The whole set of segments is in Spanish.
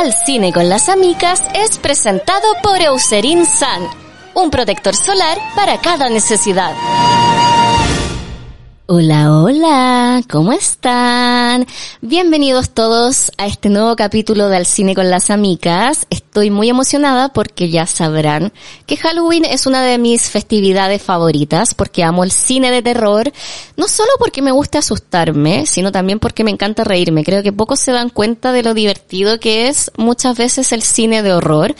Al Cine con las Amigas es presentado por Eucerin Sun, un protector solar para cada necesidad. Hola, hola, ¿cómo están? Bienvenidos todos a este nuevo capítulo de Al Cine con las Amigas. Estoy muy emocionada porque ya sabrán que Halloween es una de mis festividades favoritas porque amo el cine de terror, no solo porque me gusta asustarme, sino también porque me encanta reírme. Creo que pocos se dan cuenta de lo divertido que es muchas veces el cine de horror.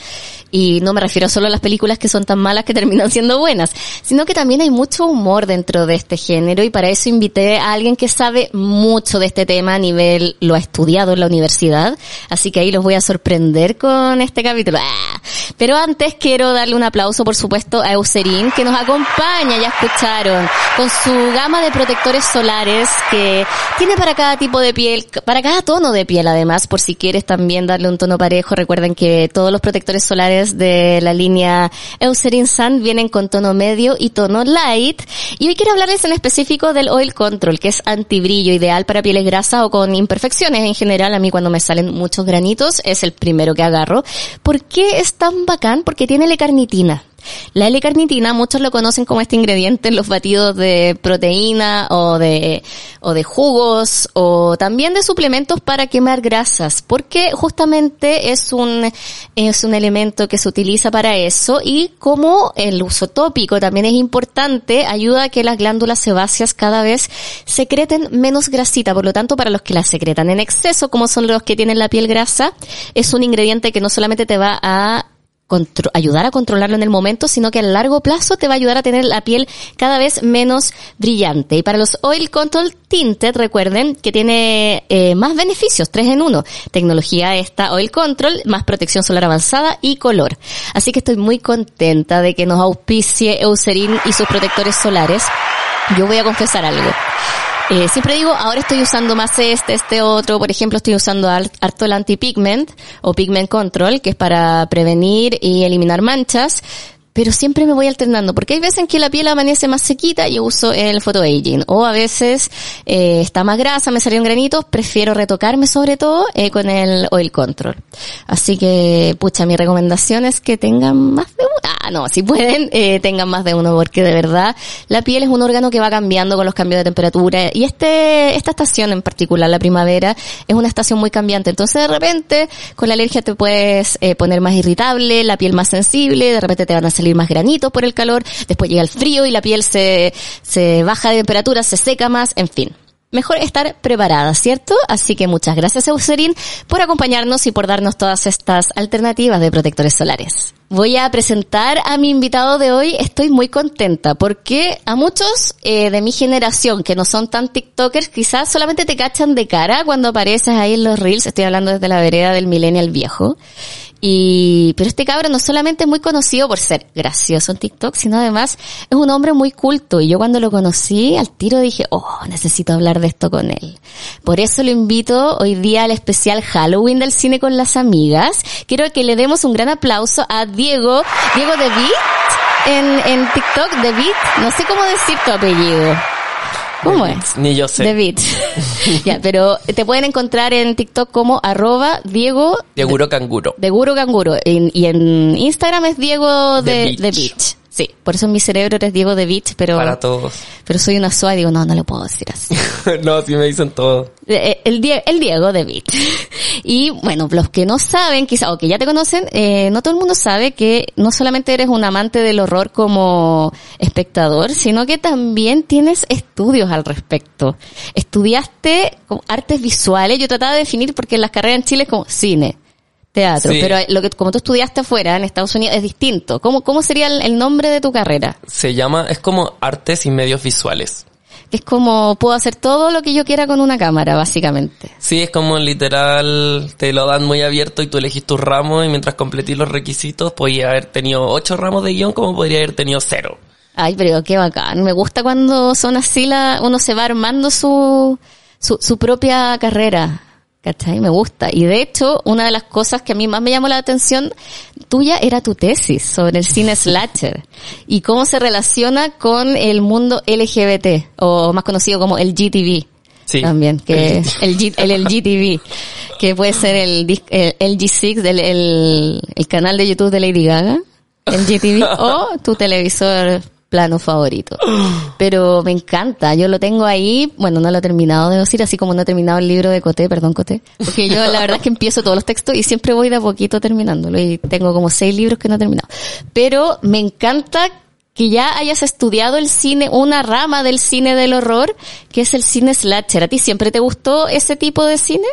Y no me refiero solo a las películas que son tan malas que terminan siendo buenas, sino que también hay mucho humor dentro de este género y para eso invité a alguien que sabe mucho de este tema a nivel, lo ha estudiado en la universidad, así que ahí los voy a sorprender con este capítulo. ¡Ah! Pero antes quiero darle un aplauso, por supuesto, a Eucerin, que nos acompaña, ya escucharon, con su gama de protectores solares que tiene para cada tipo de piel, para cada tono de piel además, por si quieres también darle un tono parejo, recuerden que todos los protectores solares de la línea Eucerin Sun vienen con tono medio y tono light. Y hoy quiero hablarles en específico del Oil Control, que es antibrillo, ideal para pieles grasas o con imperfecciones en general. A mí cuando me salen muchos granitos es el primero que agarro. ¿Por qué es tan bacán? Porque tiene L-carnitina. La L-carnitina, muchos lo conocen como este ingrediente en los batidos de proteína o de, o de jugos o también de suplementos para quemar grasas, porque justamente es un, es un elemento que se utiliza para eso y como el uso tópico también es importante, ayuda a que las glándulas sebáceas cada vez secreten menos grasita, por lo tanto para los que la secretan en exceso, como son los que tienen la piel grasa, es un ingrediente que no solamente te va a ayudar a controlarlo en el momento, sino que a largo plazo te va a ayudar a tener la piel cada vez menos brillante. Y para los Oil Control Tinted, recuerden que tiene eh, más beneficios, tres en uno. Tecnología esta Oil Control, más protección solar avanzada y color. Así que estoy muy contenta de que nos auspicie Eucerin y sus protectores solares. Yo voy a confesar algo. Eh, siempre digo, ahora estoy usando más este, este otro, por ejemplo, estoy usando harto el anti-pigment o pigment control, que es para prevenir y eliminar manchas, pero siempre me voy alternando, porque hay veces en que la piel amanece más sequita y uso el photoaging, o a veces eh, está más grasa, me salieron granitos, prefiero retocarme sobre todo eh, con el oil control. Así que, pucha, mi recomendación es que tengan más de uno, ah, no, si pueden, eh, tengan más de uno, porque de verdad la piel es un órgano que va cambiando con los cambios de temperatura, y este, esta estación en particular, la primavera, es una estación muy cambiante, entonces de repente con la alergia te puedes eh, poner más irritable, la piel más sensible, de repente te van a salir más granitos por el calor, después llega el frío y la piel se, se baja de temperatura, se seca más, en fin. Mejor estar preparada, ¿cierto? Así que muchas gracias Eucerin por acompañarnos y por darnos todas estas alternativas de protectores solares. Voy a presentar a mi invitado de hoy. Estoy muy contenta porque a muchos eh, de mi generación que no son tan TikTokers quizás solamente te cachan de cara cuando apareces ahí en los reels. Estoy hablando desde la vereda del millennial viejo. Y, pero este cabro no solamente es muy conocido por ser gracioso en TikTok, sino además es un hombre muy culto. Y yo cuando lo conocí, al tiro dije, oh, necesito hablar de esto con él. Por eso lo invito hoy día al especial Halloween del cine con las amigas. Quiero que le demos un gran aplauso a Diego, Diego De en, en TikTok, De No sé cómo decir tu apellido. ¿Cómo es? Ni yo sé. The ya, pero te pueden encontrar en TikTok como arroba Diego... Dieguro Canguro. Dieguro Canguro. y en Instagram es Diego de, The Beach. Sí, por eso en mi cerebro eres Diego de Beach, pero... Para todos. Pero soy una suave y digo, no, no lo puedo decir así. no, sí me dicen todo. Eh, el, el Diego de Beach. Y bueno, los que no saben, quizá, o que ya te conocen, eh, no todo el mundo sabe que no solamente eres un amante del horror como espectador, sino que también tienes estudios al respecto. Estudiaste artes visuales, yo trataba de definir porque en las carreras en Chile es como cine teatro, pero lo que como tú estudiaste afuera en Estados Unidos es distinto. ¿Cómo, cómo sería el, nombre de tu carrera? Se llama, es como artes y medios visuales. Es como puedo hacer todo lo que yo quiera con una cámara, básicamente. Sí, es como literal, te lo dan muy abierto y tú elegís tus ramos y mientras completís los requisitos podía haber tenido ocho ramos de guion como podría haber tenido cero. Ay, pero qué bacán. Me gusta cuando son así, la, uno se va armando su, su, su propia carrera. ¿Cachai? Me gusta. Y de hecho, una de las cosas que a mí más me llamó la atención tuya era tu tesis sobre el cine slasher y cómo se relaciona con el mundo LGBT o más conocido como el GTV. Sí. También, que El el, G- el, el GTV, que puede ser el G6 del el, el canal de YouTube de Lady Gaga, el GTV, o tu televisor plano favorito. Pero me encanta, yo lo tengo ahí, bueno, no lo he terminado de decir, así como no he terminado el libro de Coté, perdón Coté, porque yo la verdad es que empiezo todos los textos y siempre voy de a poquito terminándolo y tengo como seis libros que no he terminado. Pero me encanta que ya hayas estudiado el cine, una rama del cine del horror, que es el cine slasher. ¿A ti siempre te gustó ese tipo de cine?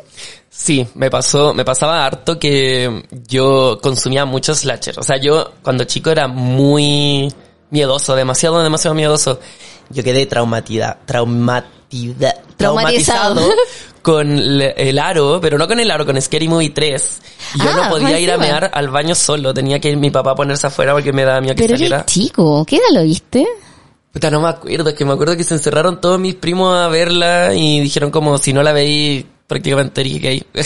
Sí, me pasó, me pasaba harto que yo consumía mucho slasher. O sea, yo cuando chico era muy miedoso, demasiado, demasiado miedoso. Yo quedé traumatida, traumatida, Traumatizado. traumatizado con el aro, pero no con el aro, con Scary Movie 3. Y yo Ah, no podía más ir a mear al baño solo, tenía que ir mi papá a ponerse afuera porque me daba miedo que Pero saliera. eres chico, ¿qué edad lo viste? Puta, no me acuerdo, es que me acuerdo que se encerraron todos mis primos a verla y dijeron como si no la veí prácticamente eres gay.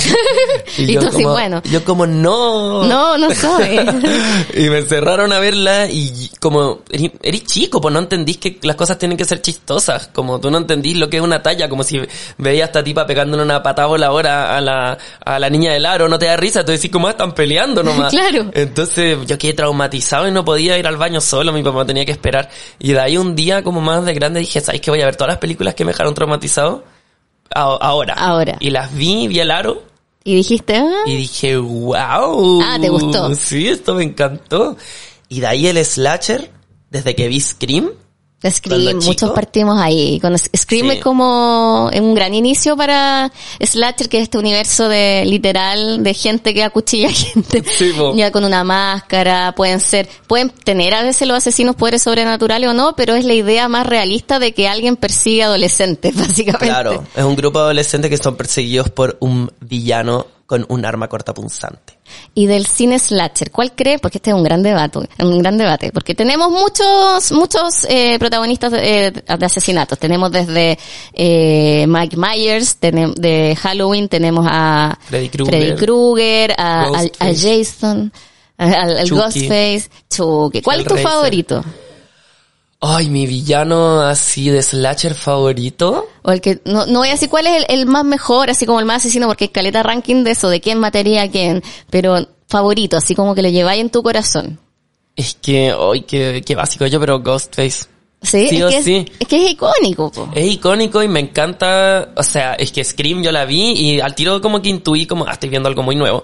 Y tú así, como, bueno. Yo como no. No, no soy. y me encerraron a verla y como eres, chico, pues no entendís que las cosas tienen que ser chistosas, como tú no entendís lo que es una talla, como si veías a esta tipa pegándole una patada voladora a la, a la niña del aro, no te da risa, tú decís como "Ah, están peleando nomás. Claro. Entonces yo quedé traumatizado y no podía ir al baño solo, mi papá tenía que esperar. Y de ahí un día como más de grande dije, ¿sabes que voy a ver todas las películas que me dejaron traumatizado? Ahora. Ahora. Y las vi, vi el aro Y dijiste, ah, y dije, wow. Ah, ¿te gustó? Sí, esto me encantó. Y de ahí el slasher, desde que vi Scream, Scream, muchos chico. partimos ahí. Scream Sí. es como un gran inicio para Slasher, que es este universo de literal de gente que acuchilla a gente. Sí, ya con una máscara, pueden ser, pueden tener a veces los asesinos poderes sobrenaturales o no, pero es la idea más realista de que alguien persigue adolescentes, básicamente. claro, es un grupo de adolescentes que son perseguidos por un villano con un arma cortapunzante. Y del cine slasher, ¿cuál cree? Porque este es un gran debate, un gran debate, porque tenemos muchos, muchos eh, protagonistas de, eh, de asesinatos. Tenemos desde eh, Mike Myers, de Halloween, tenemos a Freddy Krueger. A. Jason, al, al. Ghostface, Chucky. ¿Cuál es tu favorito? Ay, mi villano así de slasher favorito. O el que, no, no voy a decir cuál es el, el más mejor, así como el más asesino, porque hay caleta ranking de eso, de quién mataría a quién, pero favorito, así como que lo lleváis en tu corazón. Es que, ay, qué, qué básico yo, pero Ghostface. Sí, Sí es, o que sí. Es, es que es icónico, po. Es icónico y me encanta, o sea, es que Scream yo la vi y al tiro como que intuí como, ah, estoy viendo algo muy nuevo.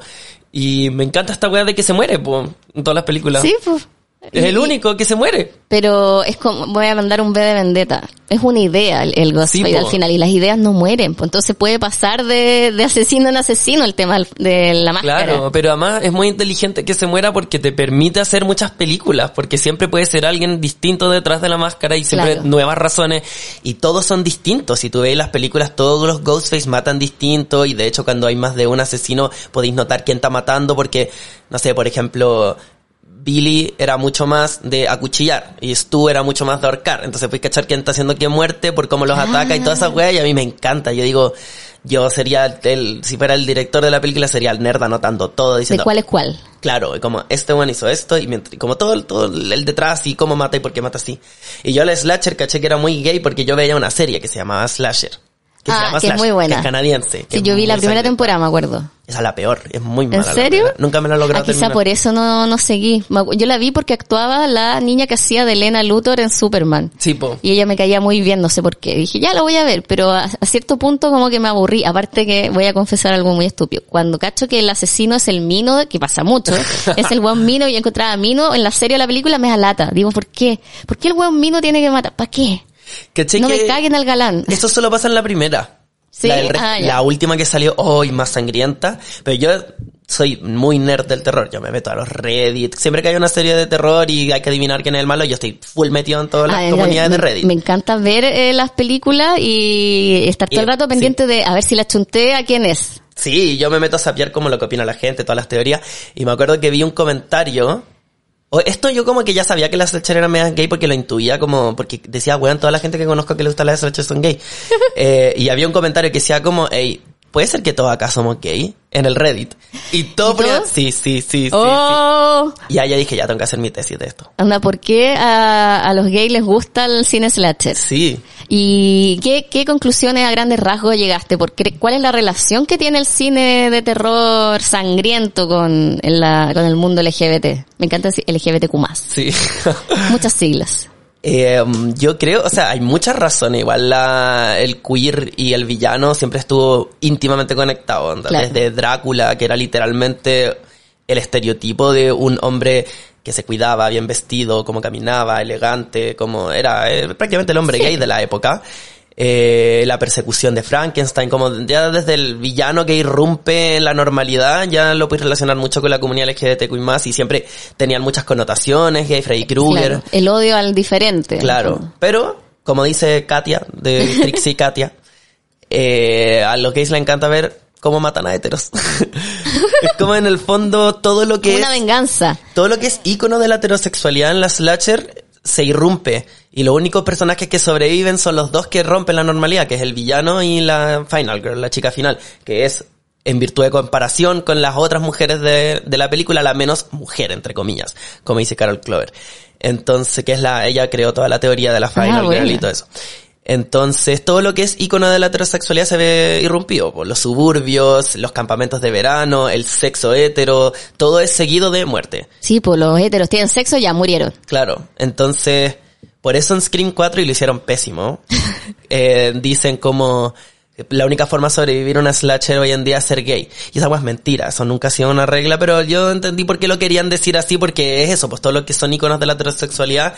Y me encanta esta weá de que se muere, po, en todas las películas. Sí, pues. Es el único que se muere. Pero es como, voy a mandar un B de vendetta. Es una idea el, el Sí, al final y las ideas no mueren. Pues entonces puede pasar de, de asesino en asesino el tema de la máscara. Claro, pero además es muy inteligente que se muera porque te permite hacer muchas películas, porque siempre puede ser alguien distinto detrás de la máscara y siempre Claro. nuevas razones y todos son distintos. Si tú ves las películas, todos los Ghostface matan distinto y de hecho cuando hay más de un asesino podéis notar quién está matando porque, no sé, por ejemplo, Billy era mucho más de acuchillar y Stu era mucho más de ahorcar. Entonces puedes cachar quién está haciendo qué muerte por cómo los ataca y toda esa wea y a mí me encanta. Yo digo, yo sería el, si fuera el director de la película sería el nerd anotando todo ¿De diciendo, cuál es cuál? Claro, y como este one hizo esto y mientras- como todo, el- todo el detrás y cómo mata y por qué mata así. Y yo al slasher caché que era muy gay porque yo veía una serie que se llamaba Slasher. Que se Ah, llama que es muy buena. Que es canadiense. que Sí, yo vi la primera temporada, me acuerdo. Esa es la peor, es muy mala. la serio? Nunca me la logró Ah, quizá por eso no, no seguí. Yo la vi porque actuaba la niña que hacía de Elena Luthor en Superman. Sí, po. Y ella me caía muy bien, no sé por qué. Dije, ya la voy a ver, pero a, a cierto punto como que me aburrí. Aparte que voy a confesar algo muy estúpido. Cuando cacho que el asesino es el Mino, que pasa mucho, es el buen Mino y encontraba a Mino en la serie o la película me da lata. Digo, ¿por qué? ¿Por qué el buen Mino tiene que matar? ¿Para qué? ¿Cachai No que me caguen al galán. Eso solo pasa en la primera. Sí, La, ah, la última que salió hoy más sangrienta. Pero yo soy muy nerd del terror. Yo me meto a los Reddit. Siempre que hay una serie de terror y hay que adivinar quién es el malo, yo estoy full metido en todas las Ah, comunidades de Reddit. Me encanta ver eh, las películas y estar todo el rato pendiente de a ver si la chunté a quién es. Sí, yo me meto a sapear como lo que opina la gente, todas las teorías. Y me acuerdo que vi un comentario. O esto yo como que ya sabía que las slasher eran medias gay porque lo intuía como, porque decía, weón, toda la gente que conozco que le gusta las slasher son gay. Eh, y había un comentario que decía como, hey, ¿puede ser que todos acá somos gay? En el Reddit. Y todo sí, sí, sí, sí, oh, sí. Y ahí ya dije, ya tengo que hacer mi tesis de esto. anda, ¿por qué a, a los gays les gusta el cine slasher? Sí. ¿Y qué, qué conclusiones a grandes rasgos llegaste? Porque, ¿Cuál es la relación que tiene el cine de terror sangriento con, en la- con el mundo LGBT? Me encanta decir LGBTQ+. Sí. Muchas siglas. Eh, yo creo, o sea, hay muchas razones. Igual la, el queer y el villano siempre estuvo íntimamente conectado. Claro. Desde Drácula, que era literalmente el estereotipo de un hombre que se cuidaba, bien vestido, cómo caminaba, elegante, como era eh, prácticamente el hombre Sí. gay de la época. Eh, la persecución de Frankenstein, como ya desde el villano que irrumpe en la normalidad, ya lo puedes relacionar mucho con la comunidad LGBTQI+, y siempre tenían muchas connotaciones, gay, Freddy Krueger. Claro, el odio al diferente. Claro, pero como dice Katia, de Trixie Katia, eh, a los gays le encanta ver cómo matan a heteros. es como en el fondo todo lo que una es, venganza. todo lo que es ícono de la heterosexualidad en la slasher se irrumpe y los únicos personajes que sobreviven son los dos que rompen la normalidad, que es el villano y la final girl, la chica final, que es en virtud de comparación con las otras mujeres de, de la película, la menos mujer, entre comillas, como dice Carol Clover. Entonces, que es la, ella creó toda la teoría de la final girl y todo eso. Entonces, todo lo que es icono de la heterosexualidad se ve irrumpido. Por los suburbios, los campamentos de verano, el sexo hetero, todo es seguido de muerte. Sí, pues los heteros tienen sexo ya murieron. Claro, entonces, por eso en Scream 4, y lo hicieron pésimo, eh, dicen como la única forma de sobrevivir a una slasher hoy en día es ser gay. Y esa es mentira, eso nunca ha sido una regla, pero yo entendí por qué lo querían decir así, porque es eso, pues todo lo que son iconos de la heterosexualidad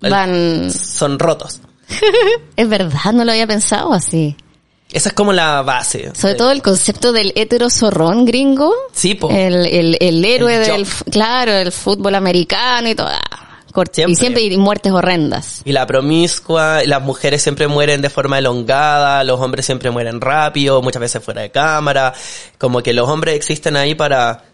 Van... son rotos. Es verdad, no lo había pensado así. Esa es como la base. Sobre todo el concepto del hetero zorrón gringo. Sí, po. El, el, el héroe El del, claro, el fútbol americano y todo. Siempre. Y siempre hay muertes horrendas. Y la promiscua, las mujeres siempre mueren de forma elongada, los hombres siempre mueren rápido, muchas veces fuera de cámara, como que los hombres existen ahí para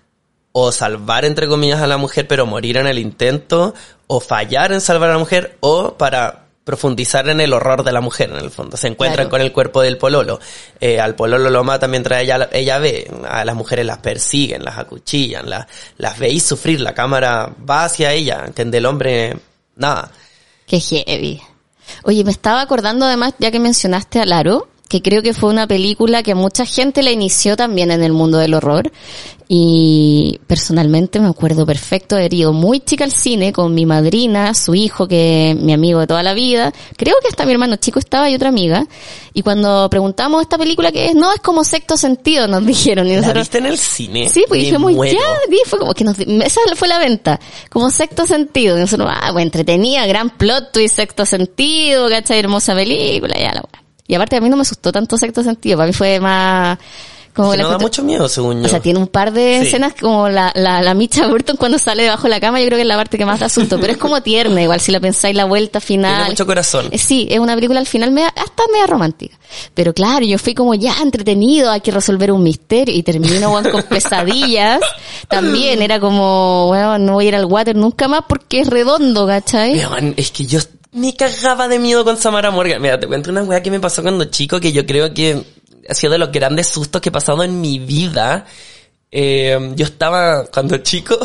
o salvar entre comillas a la mujer pero morir en el intento, o fallar en salvar a la mujer, o para profundizar en el horror de la mujer en el fondo. Se encuentran Claro. con el cuerpo del pololo. Eh, al pololo lo matan mientras ella, ella ve. A las mujeres las persiguen, las acuchillan, las, las veis sufrir. La cámara va hacia ella, que del hombre, nada. Qué heavy. Oye, me estaba acordando además, ya que mencionaste a Laro, que creo que fue una película que mucha gente la inició también en el mundo del horror. Y personalmente me acuerdo perfecto de haber ido muy chica al cine con mi madrina, su hijo, que es mi amigo de toda la vida. Creo que hasta mi hermano chico estaba y otra amiga. Y cuando preguntamos esta película que es, no, es como sexto sentido, nos dijeron. Y ¿La nosotros, viste en el cine? Sí, pues dijimos, ya, di, fue como que nos, esa fue la venta, como sexto sentido, y nosotros, ah, pues entretenida, gran plot twist, sexto sentido, ¿cachai? Hermosa película, ya la. Y aparte a mí no me asustó tanto sexto sentido, para mí fue más, como la no da mucho miedo, según yo. o sea, tiene un par de Sí. escenas como la, la, la Micha Burton cuando sale debajo de la cama, yo creo que es la parte que más da susto, pero es como tierna, igual si la pensáis la vuelta final. Tiene mucho corazón. Eh, Sí, es una película al final media, hasta media romántica. Pero claro, yo fui como ya entretenido, hay que resolver un misterio y termino weón, con pesadillas. También era como, bueno, no voy a ir al water nunca más porque es redondo, ¿cachai? Weón, es que yo me cagaba de miedo con Samara Morgan. Mira, te cuento una weá que me pasó cuando chico que yo creo que ha sido de los grandes sustos que he pasado en mi vida. Eh, yo estaba, cuando chico,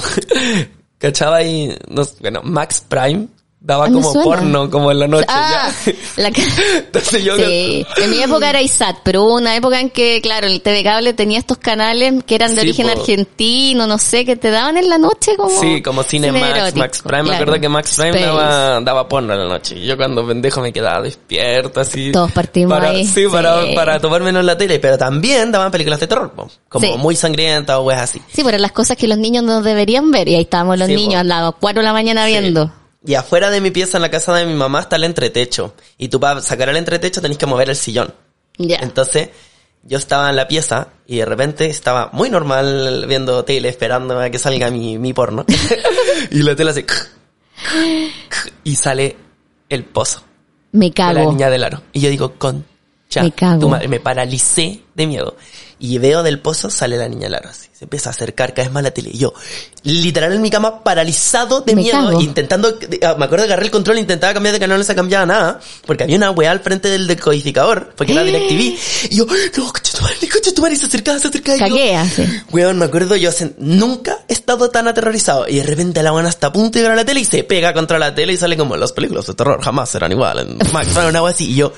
cachaba ahí, no bueno, Max Prime daba Ah, me como porno, como en la noche. Ah, ya. la Entonces yo... Sí, en mi época era ISAT, pero hubo una época en que, claro, el TV Cable tenía estos canales que eran de Sí, origen po. argentino, no sé, que te daban en la noche como... Sí, como Cinemax, Max Prime. Me claro. acuerdo que Max Prime daba, daba porno en la noche. Y yo cuando pendejo me quedaba despierto así. Todos partimos para, ahí, Sí, Para, sí. para tomármelo en la tele. Pero también daban películas de terror, po. como muy sangrientas o weas así. Sí, pero las cosas que los niños no deberían ver y ahí estábamos los niños, po. andaban cuatro de la mañana viendo. Y afuera de mi pieza en la casa de mi mamá está el entretecho. Y tú para sacar el entretecho tenés que mover el sillón. Ya. Entonces, yo estaba en la pieza y de repente estaba muy normal viendo tele, esperando a que salga mi, mi porno. y la tele hace... y sale el pozo. Me con la cago. niña del aro. Y yo digo, con Ya, Me cago. tu madre, me paralicé de miedo. Y veo del pozo, sale la niña Lara así. Se empieza a acercar cada vez más a la tele. Y yo, literal en mi cama, paralizado de Me miedo. cago. Intentando, ah, me acuerdo que agarré el control, intentaba cambiar de canal, no se cambiaba nada. Porque había una weá al frente del decodificador. Porque era. DirecTV. Y yo, no, coche tu madre, coche tu madre. Y se acercaba, se acercaba. y yo, Cagué así. Weón, me acuerdo yo, se- nunca he estado tan aterrorizado. Y de repente la buena está a punto de llegar a la tele y se pega contra la tele y sale como las películas de terror jamás serán igual. En Max, una wea así. Y yo,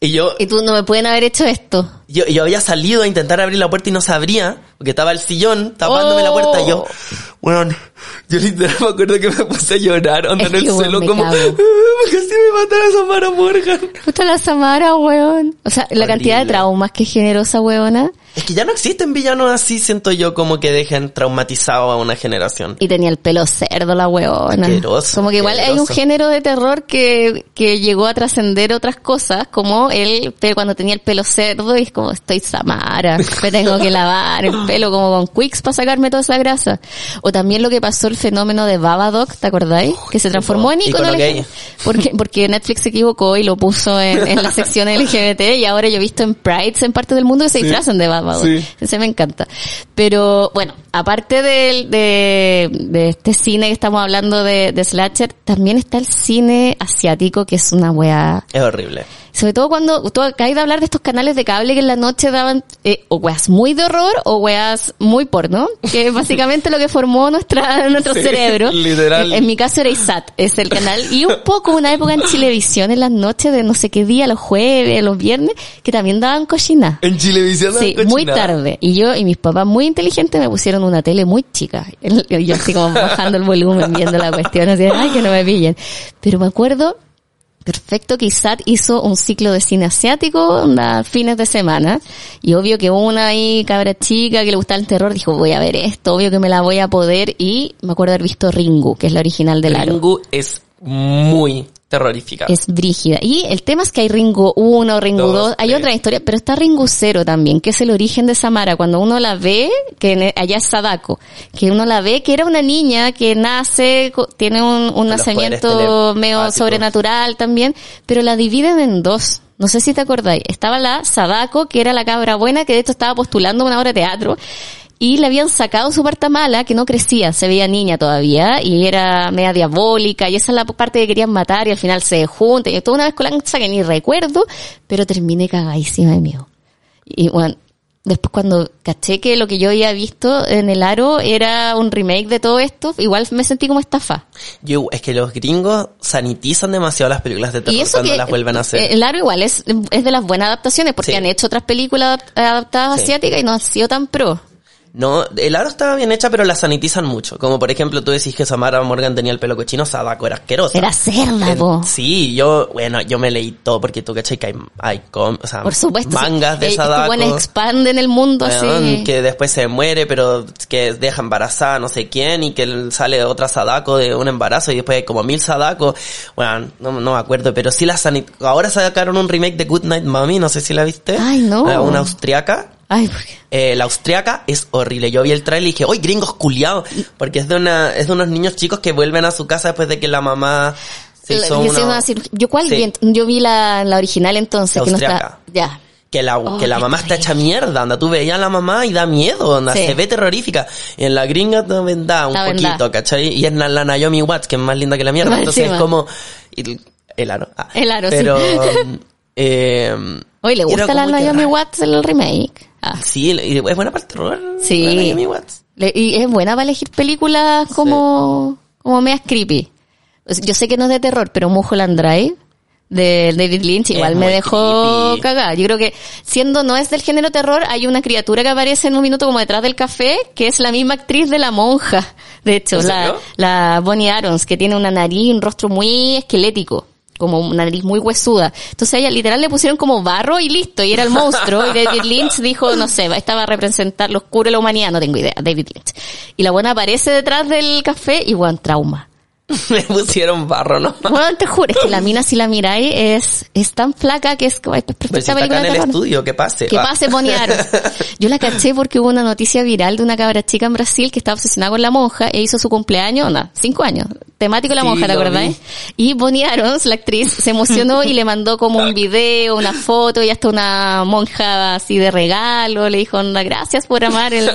y yo, Y tú no me pueden haber hecho esto. yo, yo había salido a intentar abrir la puerta y no se abría, porque estaba el sillón tapándome la puerta y yo, Oh. weón, yo literal me acuerdo que me puse a llorar, onda en el suelo como. "Ah, casi me mataron a Samara Morgan. Puta la Samara, weón. O sea, la cantidad de traumas que generó esa weona. Es que ya no existen villanos así, siento yo, como que dejen traumatizado a una generación. Y tenía el pelo cerdo la weona. Asqueroso, como que igual hay un asqueroso. género de terror que, que llegó a trascender otras cosas, como él pero cuando tenía el pelo cerdo y es como estoy Samara, me tengo que lavar el pelo como con Quicks para sacarme toda esa grasa. O también lo que pasó el fenómeno de Babadook, ¿te acordáis? que se transformó en icono. LGBT. Porque, porque Netflix se equivocó y lo puso en, en la sección LGBT y ahora yo he visto en Prides en parte del mundo que se disfrazan de Babadook. Sí. Ese me encanta. Pero bueno, aparte del- de, de este cine que estamos hablando de, de slasher, también está el cine asiático que es una wea. Es horrible. Sobre todo cuando tú acabas de hablar de estos canales de cable que en la noche daban eh, o weas muy de horror o weas muy porno, que es básicamente lo que formó nuestra, nuestro Sí, cerebro. literal. En, mi caso era ISAT, es el canal. Y un poco una época en Chilevisión en las noches de no sé qué día, los jueves, los viernes, que también daban cochina. En Chilevisión Sí, muy tarde. Y yo y mis papás muy inteligentes me pusieron una tele muy chica. Yo así como bajando el volumen, viendo la cuestión, así, ay, que no me pillen. Pero me acuerdo perfecto ISAT hizo un ciclo de cine asiático, onda, fines de semana. Y obvio que una ahí, cabra chica, que le gustaba el terror, dijo, voy a ver esto, obvio que me la voy a poder. Y me acuerdo haber visto Ringu, que es la original del Aro. Ringu es muy terrorífica. Es brígida. Y el tema es que hay Ringo 1, Ringo Dos, 2, hay tres. otra historia, pero está Ringo 0 también, que es el origen de Samara. Cuando uno la ve, que en- allá es Sadako, que uno la ve que era una niña que nace, tiene un, un nacimiento medio sobrenatural también, pero la dividen en dos. No sé si te acordáis. Estaba la Sadako, que era la cabra buena, que de hecho estaba postulando una obra de teatro. Y le habían sacado su parte mala, que no crecía, se veía niña todavía, y era media diabólica, y esa es la parte que querían matar, y al final se juntan, y toda una vez con la que ni recuerdo, pero terminé cagadísima de miedo. Y bueno, después cuando caché que lo que yo había visto en el aro era un remake de todo esto, igual me sentí como estafa. Yo, es que los gringos sanitizan demasiado las películas de terror Y eso cuando que las vuelven a hacer. el aro igual es, es de las buenas adaptaciones, porque Sí. han hecho otras películas adap- adaptadas Sí. asiáticas y no han sido tan pro. No, el aro estaba bien hecha, pero la sanitizan mucho. Como por ejemplo, tú decís que Samara Morgan tenía el pelo cochino, Sadako era asquerosa. Era cerda, po. Sí, yo, bueno, yo me leí todo porque tú cachai que hay, hay com- o sea, Por supuesto. mangas de Sadako. buenos expanden el mundo weón, así. que después se muere, pero que deja embarazada no sé quién y que sale otra Sadako de un embarazo y después hay como mil Sadako. Bueno, no, no me acuerdo, pero sí la sanit Ahora sacaron un remake de Good Night Mommy, no sé si la viste. Ay, no. Eh, Una austriaca. Ay, porque... Eh, la austriaca es horrible. Yo vi el trailer y dije, ¡Uy, gringos culiados! Porque es de una, es de unos niños chicos que vuelven a su casa después de que la mamá se La- hizo una- se iba a decir- yo cuál Sí. vi? Yo vi la, la original entonces, La que no está... austriaca. Ya. Que la, Oh, que la qué mamá está hecha mierda, anda, tú veías a la mamá y da miedo, anda, Sí. se ve terrorífica. Y en la gringa también da un Está poquito, vendada. ¿cachai? Y es la, la Naomi Watts, que es más linda que la mierda, entonces encima. es como, y- el aro. ah. El aro, sí. Eh, Oye, ¿le gusta la que Naomi raro. Watts el remake? Ah. Sí, y es buena para el terror. Sí. la Naomi Watts. Le- y es buena para elegir películas como, como medias creepy. Sea, Yo sé que no es de terror, pero Mulholland Drive de David Lynch igual Es me dejó cagada. Yo creo que siendo no es del género terror, hay una criatura que aparece en un minuto como detrás del café, que es la misma actriz de La Monja. De hecho, la Bonnie Arons, que tiene una nariz y un rostro muy esquelético. Como una nariz muy huesuda. Entonces a ella literal le pusieron como barro y listo, y era el monstruo. Y David Lynch dijo, no sé, estaba a representar lo oscuro de la humanidad, no tengo idea, David Lynch. Y la buena aparece detrás del café y bueno, trauma. Me pusieron barro, ¿no? Bueno, te juro, es que la mina si la miráis es, es tan flaca que es como es Pero perfecta si está acá película en el estudio, que pase. Que pase. Yo la caché porque hubo una noticia viral de una cabra chica en Brasil que estaba obsesionada con la monja e hizo su cumpleaños, no, cinco años, temático la Sí, monja, ¿te lo acordáis? Y Bonnie Arons, la actriz, se emocionó y le mandó como un video, una foto y hasta una monja así de regalo, le dijo, gracias por amar el...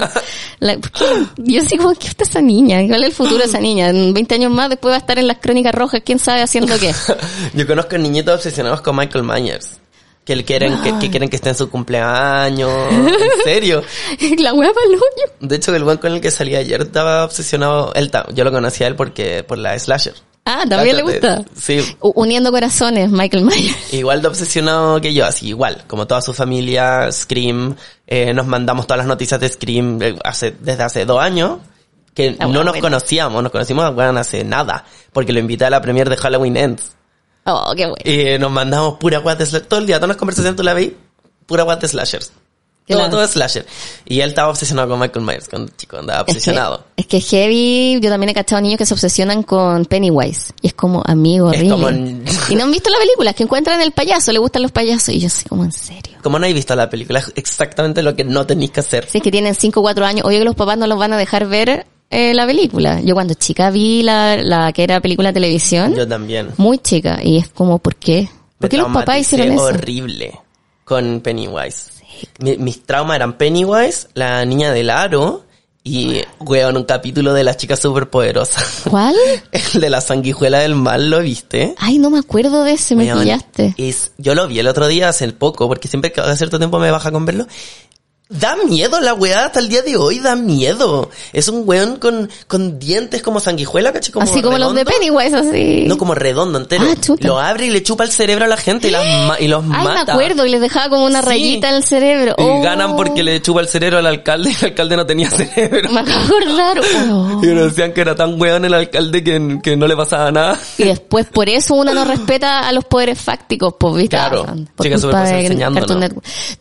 la- ¿por qué? Yo como, ¿qué está esa niña? ¿Cuál es el futuro de esa niña? En 20 años más después va a estar en las crónicas rojas, quién sabe haciendo qué. Yo conozco niñitos obsesionados con Michael Myers. Que le quieren, que, que quieren que esté en su cumpleaños. En serio. la hueá hoyo. De hecho, el buen con el que salí ayer estaba obsesionado. Él, yo lo conocía a él porque, por la slasher. Ah, también le gusta. Sí. Uniendo corazones, Michael Myers. Igual de obsesionado que yo, así igual, como toda su familia, Scream, eh, nos mandamos todas las noticias de Scream eh, hace, desde hace dos años, que Ah, no nos bueno. conocíamos, nos conocimos bueno, hace nada, porque lo invité a la premier de Halloween Ends. Oh, qué bueno. Y nos mandamos pura guat de slasher, todo el día, todas las conversaciones tú la veis, pura guat de slashers. Todo, todo slasher. Y él estaba obsesionado con Michael Myers, con el chico, andaba obsesionado. Es que, es que heavy, yo también he cachado niños que se obsesionan con Pennywise. Y es como amigo Es como- Y no han visto la película, es que encuentran el payaso, le gustan los payasos. Y yo así como, en serio. Como no habéis visto la película, es exactamente lo que no tenéis que hacer. Si es que tienen 5 o 4 años, oye que los papás no los van a dejar ver eh, la película. Yo cuando chica vi la, la que era película de televisión, Yo también. muy chica, y es como, ¿por qué? ¿Por qué los papás hicieron eso? horrible con Pennywise. Mi- mis traumas eran Pennywise, la niña del aro y, weón, un capítulo de las chicas superpoderosas. ¿Cuál? El de la sanguijuela del mal, ¿lo viste? Ay, no me acuerdo de ese, me Weón, pillaste. Es, yo lo vi el otro día hace poco, porque siempre cada cierto tiempo me baja con verlo. Da miedo la weá hasta el día de hoy, da miedo. Es un weón con, con dientes como sanguijuela, caché, como así como los de. Pennywise, así. No, como redondo entero. Ah, chuta. lo abre y le chupa el cerebro a la gente y, las ma- y los Ay, mata. me acuerdo, y les dejaba como una Sí. rayita en el cerebro. Y Oh. ganan porque le chupa el cerebro al alcalde y el alcalde no tenía cerebro. Me acabo de acordar. Oh. Y nos decían que era tan weón el alcalde que, que no le pasaba nada. Y después, por eso uno no respeta a los poderes fácticos, pues, ¿viste? Claro. Por Chica, culpa de enseñando, ¿no?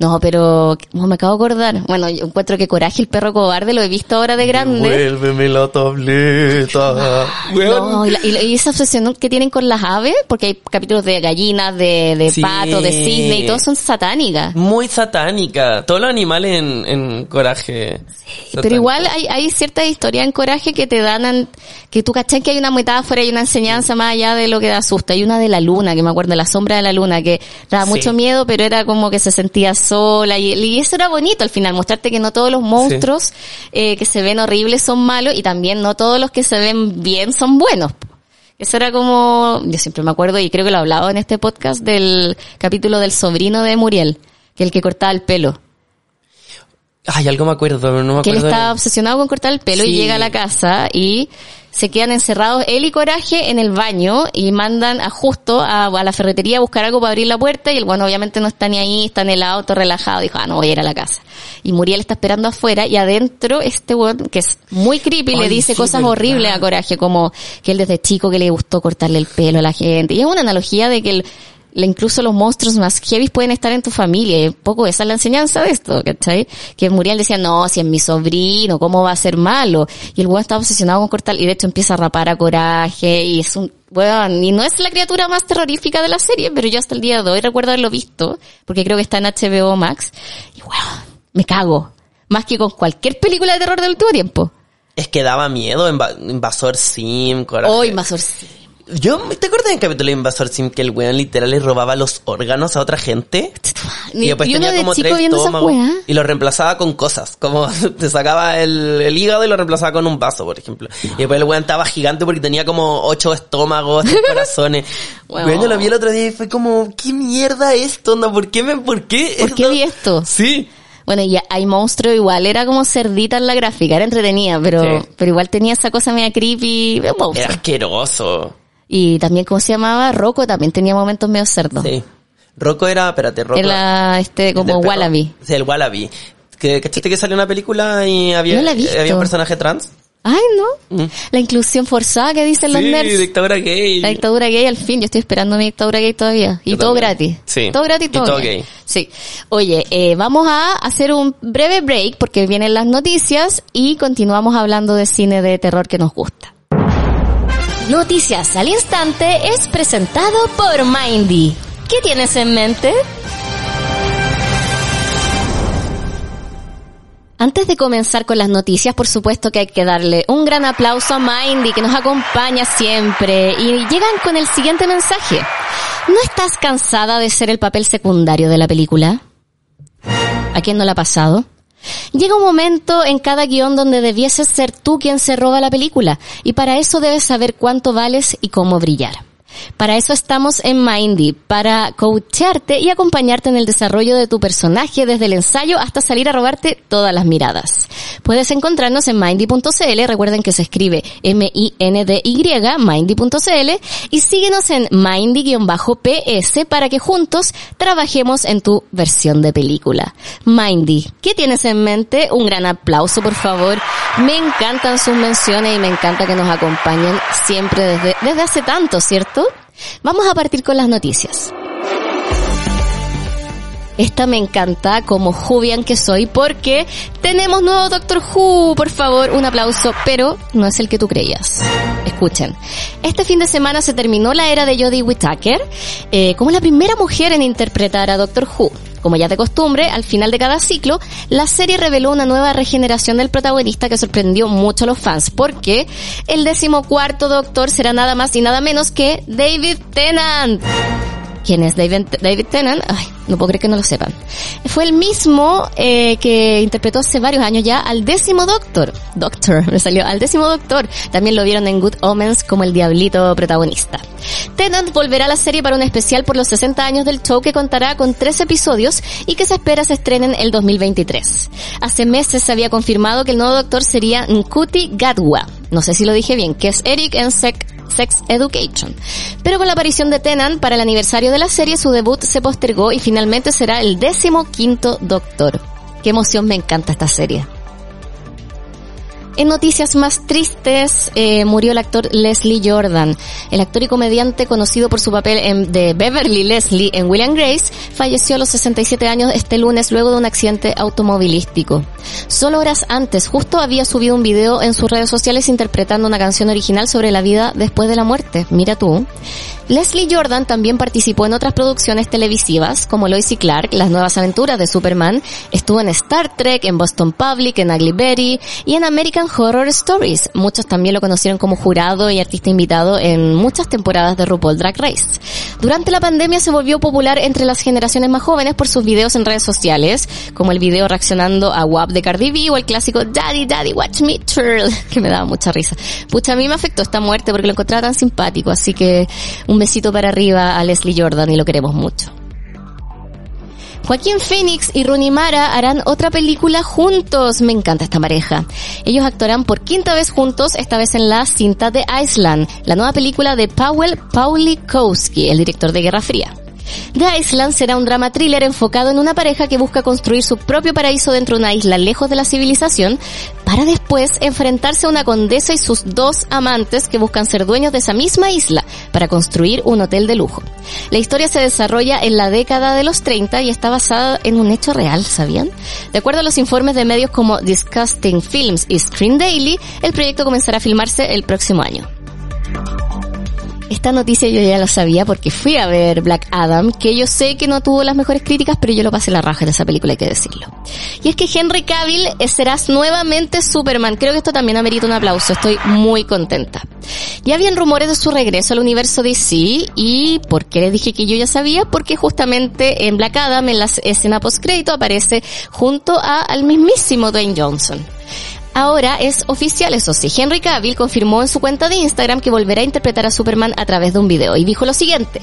No, pero oh, me acabo de acordar. Bueno, yo encuentro que Coraje, el perro cobarde, lo he visto ahora de grande. Vuélveme la tableta. No, y, la- esa obsesión que tienen con las aves, porque hay capítulos de gallinas, de, de Sí. pato, de cisne, y todos son satánicas. Muy satánica. Todos los animales en, en coraje. Pero igual hay, hay ciertas historias en Coraje que te dan, an- que tú cachai que hay una metáfora y una enseñanza más allá de lo que te asusta. Hay una de la luna, que me acuerdo, la sombra de la luna, que daba Sí. mucho miedo, pero era como que se sentía sola y, y eso era bonito al final, mostrarte que no todos los monstruos eh, que se ven horribles son malos y también no todos los que se ven bien son buenos. Eso era como, yo siempre me acuerdo y creo que lo he hablado en este podcast del capítulo del sobrino de Muriel, que el que cortaba el pelo. Ay, algo me acuerdo, pero no me que él acuerdo. estaba obsesionado con cortar el pelo y llega a la casa y se quedan encerrados él y Coraje en el baño y mandan a Justo a, a la ferretería a buscar algo para abrir la puerta y el bueno obviamente no está ni ahí, está en el auto relajado, dijo, ah, no voy a ir a la casa. Y Muriel está esperando afuera y adentro este weón, que es muy creepy, le dice sí, cosas verdad. horribles a Coraje, como que él desde chico que le gustó cortarle el pelo a la gente. Y es una analogía de que el, incluso los monstruos más heavy pueden estar en tu familia. Y un poco esa es la enseñanza de esto, ¿cachai? Que Muriel decía, no, si es mi sobrino, ¿cómo va a ser malo? Y el weón está obsesionado con cortar, y de hecho empieza a rapar a coraje, y es un, weón, y no es la criatura más terrorífica de la serie, pero yo hasta el día de hoy recuerdo haberlo visto, porque creo que está en HBO Max, y weón, me cago. Más que con cualquier película de terror del último tiempo. Es que daba miedo, Inva- Invasor Sim, coraje. Hoy, más sí. Yo, ¿te acuerdas del capítulo de Invasor Sim que el weón literal le robaba los órganos a otra gente? Y después tenía como tres estómagos. Y lo reemplazaba con cosas. Como te sacaba el, el hígado y lo reemplazaba con un vaso, por ejemplo. Y después el weón estaba gigante porque tenía como ocho estómagos, tres corazones. Weón, yo lo vi el otro día y fue como, ¿qué mierda esto? onda? ¿Por qué me, por qué? ¿Por qué vi esto? Sí. Bueno, y hay monstruo igual, era como cerdita en la gráfica, era entretenida, pero, Sí. pero igual tenía esa cosa media creepy, monstruo. Era asqueroso. Y también, ¿cómo se llamaba? Rocco también tenía momentos medio cerdos. Sí. Rocco era, espérate, Rocco. Era este como. Wallaby. Sí, el Wallaby. Que, ¿Cachaste que salió una película y había, No visto. había un personaje trans? Ay, ¿no? La inclusión forzada que dicen los Mm. sí, nerds. dictadura gay. La dictadura gay al fin, yo estoy esperando mi dictadura gay todavía. Y Yo todo también. gratis. Sí. Todo gratis, Y todo, todo gay. Sí. Oye, eh, vamos a hacer un breve break porque vienen las noticias y continuamos hablando de cine de terror que nos gusta. Noticias al Instante es presentado por Mindy. ¿Qué tienes en mente? Antes de comenzar con las noticias, por supuesto que hay que darle un gran aplauso a Mindy que nos acompaña siempre y llegan con el siguiente mensaje. ¿No estás cansada de ser el papel secundario de la película? ¿A quién no le ha pasado? Llega un momento en cada guion donde debieses ser tú quien se roba la película y para eso debes saber cuánto vales y cómo brillar. Para eso estamos en Mindy, para coacharte y acompañarte en el desarrollo de tu personaje desde el ensayo hasta salir a robarte todas las miradas. Puedes encontrarnos en mindy.cl, recuerden que se escribe M-I-N-D-Y, mindy.cl, y síguenos en mindy-ps para que juntos trabajemos en tu versión de película. Mindy, ¿qué tienes en mente? Un gran aplauso, por favor. Me encantan sus menciones y me encanta que nos acompañen siempre desde, desde hace tanto, ¿cierto? Vamos a partir con las noticias. Esta me encanta como Jubian que soy porque tenemos nuevo Doctor Who. Por favor, un aplauso, pero no es el que tú creías. Escuchen. Este fin de semana se terminó la era de Jodie Whittaker eh, como la primera mujer en interpretar a Doctor Who. Como ya de costumbre, al final de cada ciclo, la serie reveló una nueva regeneración del protagonista que sorprendió mucho a los fans, porque el decimocuarto Doctor será nada más y nada menos que David Tennant. ¿Quién es David, David Tennant? Ay, no puedo creer que no lo sepan. Fue el mismo eh, que interpretó hace varios años ya al décimo Doctor. Doctor, me salió, al décimo Doctor. También lo vieron en Good Omens como el diablito protagonista. Tennant volverá a la serie para un especial por los 60 años del show que contará con tres episodios y que se espera se estrenen el 2023. Hace meses se había confirmado que el nuevo Doctor sería Nkuti Gatwa. No sé si lo dije bien, que es Eric Ensek Sex Education. Pero con la aparición de Tennant para el aniversario de la serie, su debut se postergó y finalmente será el décimo quinto Doctor. Qué emoción me encanta esta serie. En noticias más tristes, eh, murió el actor Leslie Jordan. El actor y comediante conocido por su papel en, de Beverly Leslie en William Grace falleció a los 67 años este lunes luego de un accidente automovilístico. Solo horas antes, justo había subido un video en sus redes sociales interpretando una canción original sobre la vida después de la muerte. Mira tú. Leslie Jordan también participó en otras producciones televisivas como Lois Clark, Las nuevas aventuras de Superman, estuvo en Star Trek, en Boston Public, en Ugly Betty y en American Horror Stories. Muchos también lo conocieron como jurado y artista invitado en muchas temporadas de RuPaul Drag Race. Durante la pandemia se volvió popular entre las generaciones más jóvenes por sus videos en redes sociales, como el video reaccionando a WAP de Cardi B o el clásico Daddy Daddy Watch Me Turl, que me daba mucha risa. Pucha, a mí me afectó esta muerte porque lo encontraba tan simpático, así que un besito para arriba a Leslie Jordan y lo queremos mucho. Joaquín Phoenix y Rooney Mara harán otra película juntos. Me encanta esta pareja. Ellos actuarán por quinta vez juntos, esta vez en la cinta de Iceland, la nueva película de Powell Paulikowski, el director de Guerra Fría. The Island será un drama thriller enfocado en una pareja que busca construir su propio paraíso dentro de una isla lejos de la civilización, para después enfrentarse a una condesa y sus dos amantes que buscan ser dueños de esa misma isla para construir un hotel de lujo. La historia se desarrolla en la década de los 30 y está basada en un hecho real, ¿sabían? De acuerdo a los informes de medios como Disgusting Films y Screen Daily, el proyecto comenzará a filmarse el próximo año. Esta noticia yo ya la sabía porque fui a ver Black Adam, que yo sé que no tuvo las mejores críticas, pero yo lo pasé la raja en esa película, hay que decirlo. Y es que Henry Cavill serás nuevamente Superman. Creo que esto también amerita un aplauso. Estoy muy contenta. Ya habían rumores de su regreso al universo DC y ¿por qué les dije que yo ya sabía? Porque justamente en Black Adam, en la escena post crédito, aparece junto a, al mismísimo Dwayne Johnson. Ahora es oficial, eso sí. Henry Cavill confirmó en su cuenta de Instagram que volverá a interpretar a Superman a través de un video y dijo lo siguiente.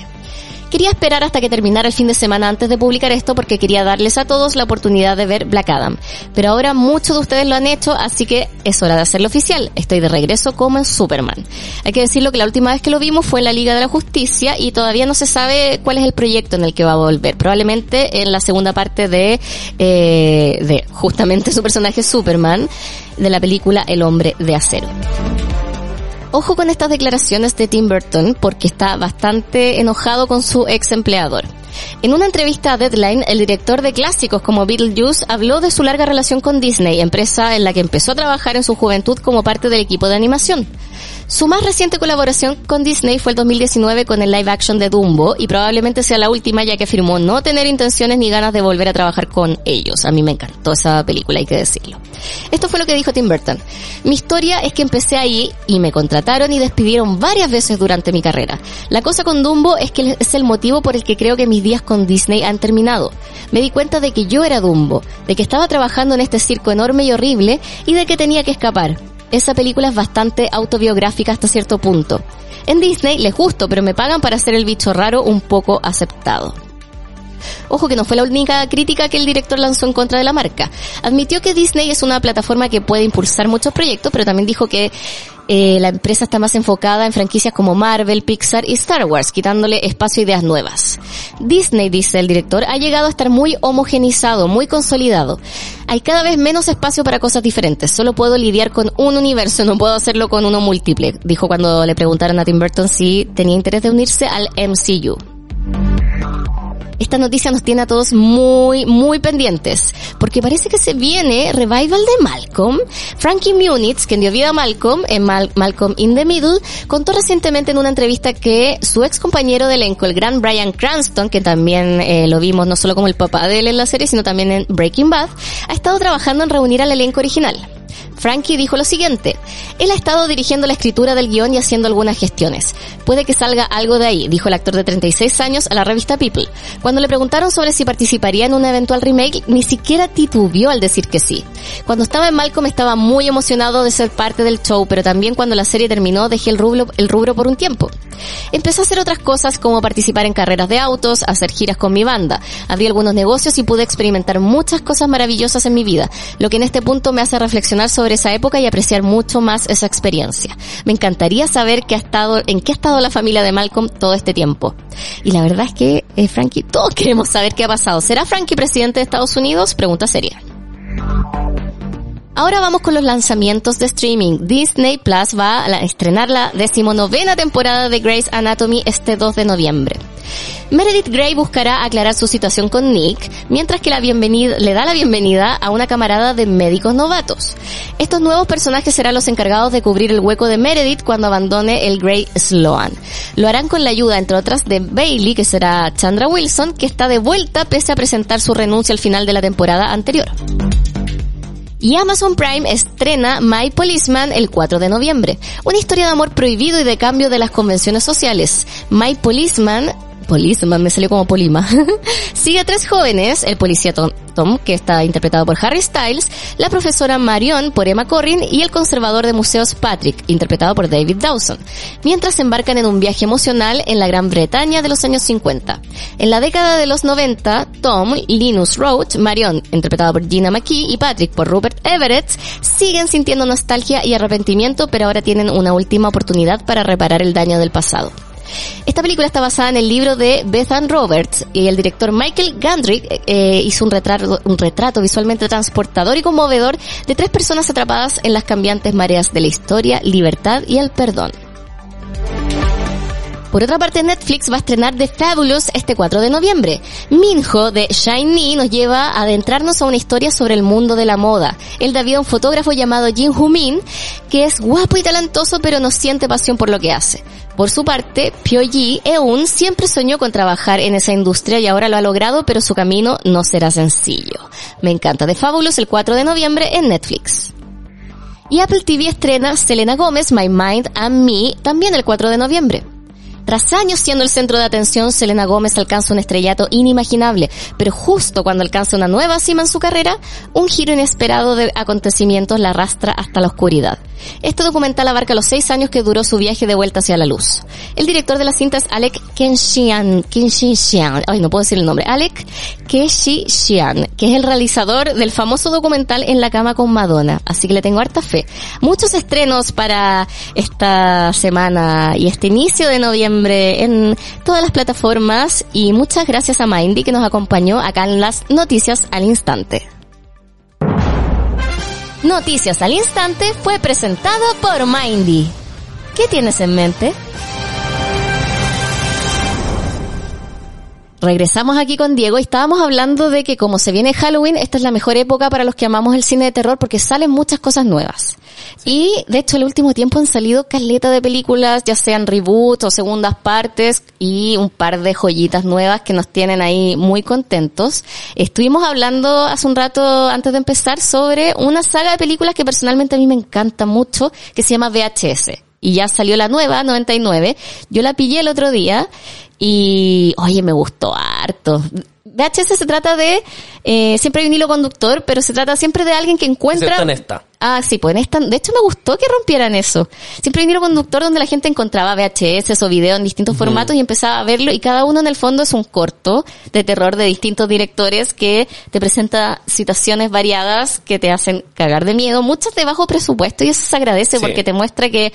Quería esperar hasta que terminara el fin de semana antes de publicar esto porque quería darles a todos la oportunidad de ver Black Adam. Pero ahora muchos de ustedes lo han hecho, así que es hora de hacerlo oficial. Estoy de regreso como en Superman. Hay que decirlo que la última vez que lo vimos fue en la Liga de la Justicia y todavía no se sabe cuál es el proyecto en el que va a volver. Probablemente en la segunda parte de, eh, de justamente su personaje Superman de la película El hombre de acero. Ojo con estas declaraciones de Tim Burton porque está bastante enojado con su ex empleador. En una entrevista a Deadline, el director de clásicos como Beetlejuice habló de su larga relación con Disney, empresa en la que empezó a trabajar en su juventud como parte del equipo de animación. Su más reciente colaboración con Disney fue el 2019 con el live action de Dumbo y probablemente sea la última ya que afirmó no tener intenciones ni ganas de volver a trabajar con ellos. A mí me encantó esa película, hay que decirlo. Esto fue lo que dijo Tim Burton. Mi historia es que empecé ahí y me contrataron y despidieron varias veces durante mi carrera. La cosa con Dumbo es que es el motivo por el que creo que mis días con Disney han terminado. Me di cuenta de que yo era Dumbo, de que estaba trabajando en este circo enorme y horrible y de que tenía que escapar esa película es bastante autobiográfica hasta cierto punto. En Disney les gusto, pero me pagan para hacer el bicho raro un poco aceptado. Ojo que no fue la única crítica que el director lanzó en contra de la marca. Admitió que Disney es una plataforma que puede impulsar muchos proyectos, pero también dijo que eh, la empresa está más enfocada en franquicias como Marvel, Pixar y Star Wars, quitándole espacio a ideas nuevas. Disney, dice el director, ha llegado a estar muy homogenizado, muy consolidado. Hay cada vez menos espacio para cosas diferentes. Solo puedo lidiar con un universo, no puedo hacerlo con uno múltiple, dijo cuando le preguntaron a Tim Burton si tenía interés de unirse al MCU esta noticia nos tiene a todos muy, muy pendientes, porque parece que se viene revival de Malcolm. Frankie Muniz, quien dio vida a Malcolm en Malcolm in the Middle, contó recientemente en una entrevista que su ex compañero de elenco, el gran Brian Cranston, que también eh, lo vimos no solo como el papá de él en la serie, sino también en Breaking Bad, ha estado trabajando en reunir al elenco original. Frankie dijo lo siguiente, él ha estado dirigiendo la escritura del guion y haciendo algunas gestiones. Puede que salga algo de ahí, dijo el actor de 36 años a la revista People. Cuando le preguntaron sobre si participaría en un eventual remake, ni siquiera titubeó al decir que sí. Cuando estaba en Malcolm estaba muy emocionado de ser parte del show, pero también cuando la serie terminó dejé el rubro, el rubro por un tiempo. Empezó a hacer otras cosas como participar en carreras de autos, hacer giras con mi banda. Abrí algunos negocios y pude experimentar muchas cosas maravillosas en mi vida, lo que en este punto me hace reflexionar sobre esa época y apreciar mucho más esa experiencia. Me encantaría saber qué ha estado, en qué ha estado la familia de Malcolm todo este tiempo. Y la verdad es que, eh, Frankie, todos queremos saber qué ha pasado. ¿Será Frankie presidente de Estados Unidos? Pregunta seria. Ahora vamos con los lanzamientos de streaming. Disney Plus va a estrenar la decimonovena temporada de Grey's Anatomy este 2 de noviembre. Meredith Grey buscará aclarar su situación con Nick, mientras que la bienvenida, le da la bienvenida a una camarada de médicos novatos. Estos nuevos personajes serán los encargados de cubrir el hueco de Meredith cuando abandone el Grey Sloan. Lo harán con la ayuda, entre otras, de Bailey, que será Chandra Wilson, que está de vuelta pese a presentar su renuncia al final de la temporada anterior. Y Amazon Prime estrena My Policeman el 4 de noviembre. Una historia de amor prohibido y de cambio de las convenciones sociales. My Policeman Policeman, me salió como Polima. Sigue a tres jóvenes, el policía Tom, que está interpretado por Harry Styles, la profesora Marion por Emma Corrin y el conservador de museos Patrick, interpretado por David Dawson, mientras embarcan en un viaje emocional en la Gran Bretaña de los años 50. En la década de los 90, Tom, Linus Roach, Marion, interpretado por Gina McKee, y Patrick por Rupert Everett, siguen sintiendo nostalgia y arrepentimiento, pero ahora tienen una última oportunidad para reparar el daño del pasado. Esta película está basada en el libro de Beth Ann Roberts y el director Michael Gandrick eh, hizo un retrato, un retrato visualmente transportador y conmovedor de tres personas atrapadas en las cambiantes mareas de la historia, libertad y el perdón. Por otra parte, Netflix va a estrenar The Fabulous este 4 de noviembre. Minho de Shiny nos lleva a adentrarnos a una historia sobre el mundo de la moda. Él da vida a un fotógrafo llamado Jin Hu Min, que es guapo y talentoso pero no siente pasión por lo que hace. Por su parte, Pyoji Eun siempre soñó con trabajar en esa industria y ahora lo ha logrado, pero su camino no será sencillo. Me encanta The Fabulous el 4 de noviembre en Netflix. Y Apple TV estrena Selena Gomez, My Mind and Me también el 4 de noviembre. Tras años siendo el centro de atención, Selena Gómez alcanza un estrellato inimaginable, pero justo cuando alcanza una nueva cima en su carrera, un giro inesperado de acontecimientos la arrastra hasta la oscuridad. Este documental abarca los seis años que duró su viaje de vuelta hacia la luz. El director de la cinta es Alec Kenshian, Kenshian, ay no puedo decir el nombre, Alec Keshishian, que es el realizador del famoso documental En la cama con Madonna, así que le tengo harta fe. Muchos estrenos para esta semana y este inicio de noviembre en todas las plataformas y muchas gracias a Mindy que nos acompañó acá en las noticias al instante. Noticias al Instante fue presentado por Mindy. ¿Qué tienes en mente? Regresamos aquí con Diego y estábamos hablando de que como se viene Halloween, esta es la mejor época para los que amamos el cine de terror porque salen muchas cosas nuevas. Y de hecho, el último tiempo han salido caleta de películas, ya sean reboots o segundas partes, y un par de joyitas nuevas que nos tienen ahí muy contentos. Estuvimos hablando hace un rato antes de empezar sobre una saga de películas que personalmente a mí me encanta mucho, que se llama VHS. Y ya salió la nueva, 99. Yo la pillé el otro día y, oye, me gustó harto. VHS se trata de, eh, siempre hay un hilo conductor, pero se trata siempre de alguien que encuentra... Excepto en esta. Ah, sí, pues en esta, de hecho me gustó que rompieran eso. Siempre hay un hilo conductor donde la gente encontraba VHS o videos en distintos formatos y empezaba a verlo y cada uno en el fondo es un corto de terror de distintos directores que te presenta situaciones variadas que te hacen cagar de miedo, muchas de bajo presupuesto y eso se agradece Sí. porque te muestra que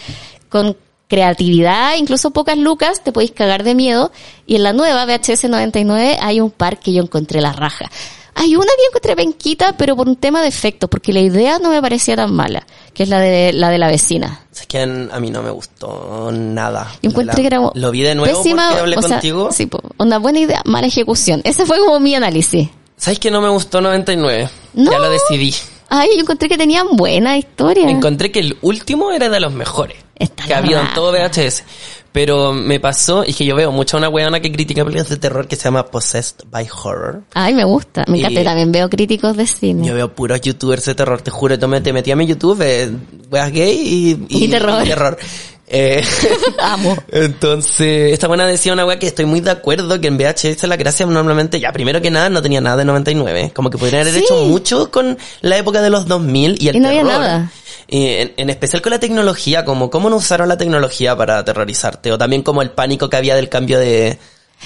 con creatividad, incluso pocas lucas, te podéis cagar de miedo. Y en la nueva VHS 99 hay un par que yo encontré la raja. Hay una que encontré penquita, pero por un tema de efectos, porque la idea no me parecía tan mala, que es la de la de la vecina. Es que a mí no me gustó nada. Yo encontré La- que era Lo vi de nuevo pésima, porque hablé o sea, contigo. Sí, una buena idea, mala ejecución. Ese fue como mi análisis. ¿Sabes que no me gustó 99? No. Ya lo decidí. Ay, yo encontré que tenían buena historia. Encontré que el último era de los mejores Está que la ha habido en todo VHS. Pero me pasó, y que yo veo mucho a una weona que critica películas de terror que se llama Possessed by Horror. Ay, me gusta. Me encanta. Y- Y también veo críticos de cine. Yo veo puros youtubers de terror, te juro, te metí, metí a mi YouTube, eh, weas gay y, Y terror. terror. Eh, Amo. Entonces, esta buena decía una wea que estoy muy de acuerdo que en VHS la gracia normalmente, ya primero que nada no tenía nada de 99, como que podrían haber Sí. hecho mucho con la época de los 2000 y el Y no había terror. nada. Y en, en especial con la tecnología, como cómo no usaron la tecnología para aterrorizarte, o también como el pánico que había del cambio de,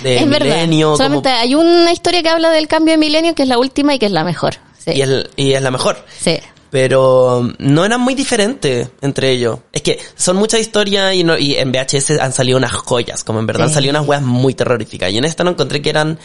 de es verdad. milenio, como- hay una historia que habla del cambio de milenio que es la última y que es la mejor. Sí. y, es la mejor. sí. Pero no eran muy diferentes entre ellos. Es que son muchas historias y, no, y en VHS han salido unas joyas, como en verdad han salido unas weas muy terroríficas. Y en esta no encontré que eran,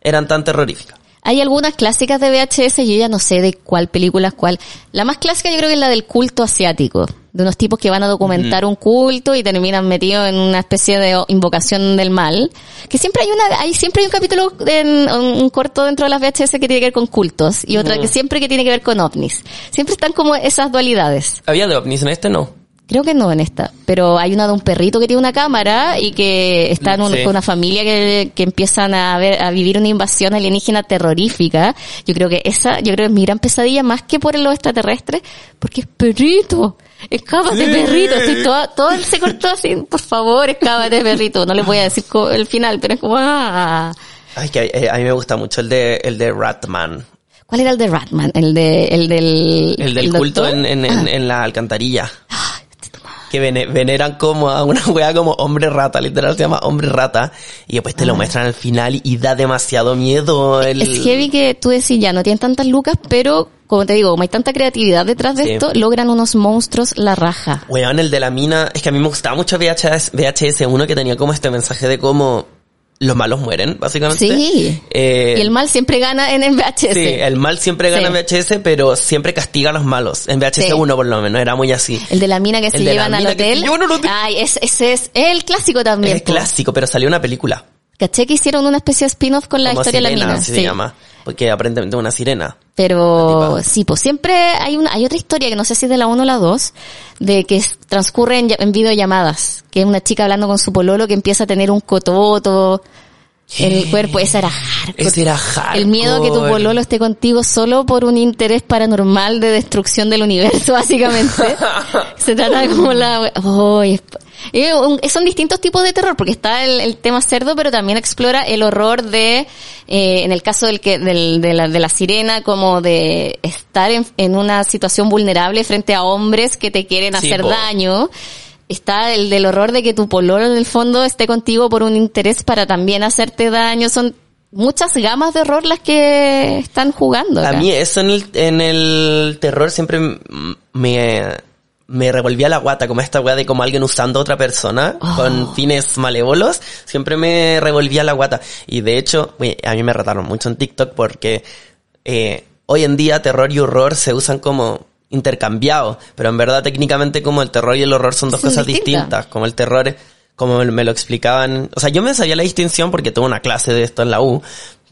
eran tan terroríficas. Hay algunas clásicas de VHS, yo ya no sé de cuál película es cuál. La más clásica yo creo que es la del culto asiático, de unos tipos que van a documentar un culto y terminan metidos en una especie de invocación del mal. Que siempre hay una, hay siempre hay un capítulo, en, un corto dentro de las VHS que tiene que ver con cultos y otra que siempre que tiene que ver con ovnis. Siempre están como esas dualidades. Había de ovnis en este, no. Creo que no en esta, pero hay una de un perrito que tiene una cámara y que está en un- Sí. con una familia que, que empiezan a ver, a vivir una invasión alienígena terrorífica. Yo creo que esa, yo creo que es mi gran pesadilla más que por los extraterrestres, porque es perrito. Escápate, perrito. Estoy toda, todo se cortó así. Por favor, escápate, perrito. No les voy a decir el final, pero es como, ah. Ay, que eh, a mí me gusta mucho el de, el de Ratman. ¿Cuál era el de Ratman? El de, el del, El del culto en, en, en, Ah. en la alcantarilla. Que vene- veneran como a una wea como hombre rata, literal se llama hombre rata. Y después te lo muestran al final y da demasiado miedo. El... Es heavy que tú decís ya, no tienen tantas lucas, pero como te digo, como hay tanta creatividad detrás de Sí. esto, logran unos monstruos la raja. Weón, el de la mina, es que a mí me gustaba mucho VHS, VHS 1 que tenía como este mensaje de cómo los malos mueren, básicamente. Sí. Eh, y el mal siempre gana en el VHS. Sí, el mal siempre gana Sí. en VHS, pero siempre castiga a los malos. En VHS Sí. 1 por lo menos, era muy así. El de la mina que El se llevan al hotel. Ay, ese, es el clásico también. Es po. clásico, pero salió una película. Caché que hicieron una especie de spin-off con la como historia de la mina. así Sí. se llama. Porque aparentemente es una sirena. Pero sí, pues siempre hay una, hay otra historia que no sé si es de la 1 o la 2, de que transcurre en, en videollamadas, que es una chica hablando con su pololo que empieza a tener un cototo el cuerpo, esa era hardcore. Ese era hardcore. El miedo a que tu pololo esté contigo solo por un interés paranormal de destrucción del universo, básicamente. Se trata como la... Ay, es- son distintos tipos de terror, porque está el, el tema cerdo, pero también explora el horror de, eh, en el caso del que, del, de, la, de la sirena, como de estar en, en una situación vulnerable frente a hombres que te quieren Sí, hacer po. Está el del horror de que tu pololo en el fondo esté contigo por un interés para también hacerte daño. Son muchas gamas de horror las que están jugando. A mí eso en el, en el terror siempre me, me revolvía la guata, como esta weá de como alguien usando a otra persona Oh. con fines malévolos, siempre me revolvía la guata. Y de hecho, a mí me rataron mucho en TikTok porque eh, hoy en día terror y horror se usan como intercambiados, pero en verdad técnicamente como el terror y el horror son dos Son cosas distintas. distintas, como el terror es- como me lo explicaban, o sea, yo me sabía la distinción porque tuve una clase de esto en la U,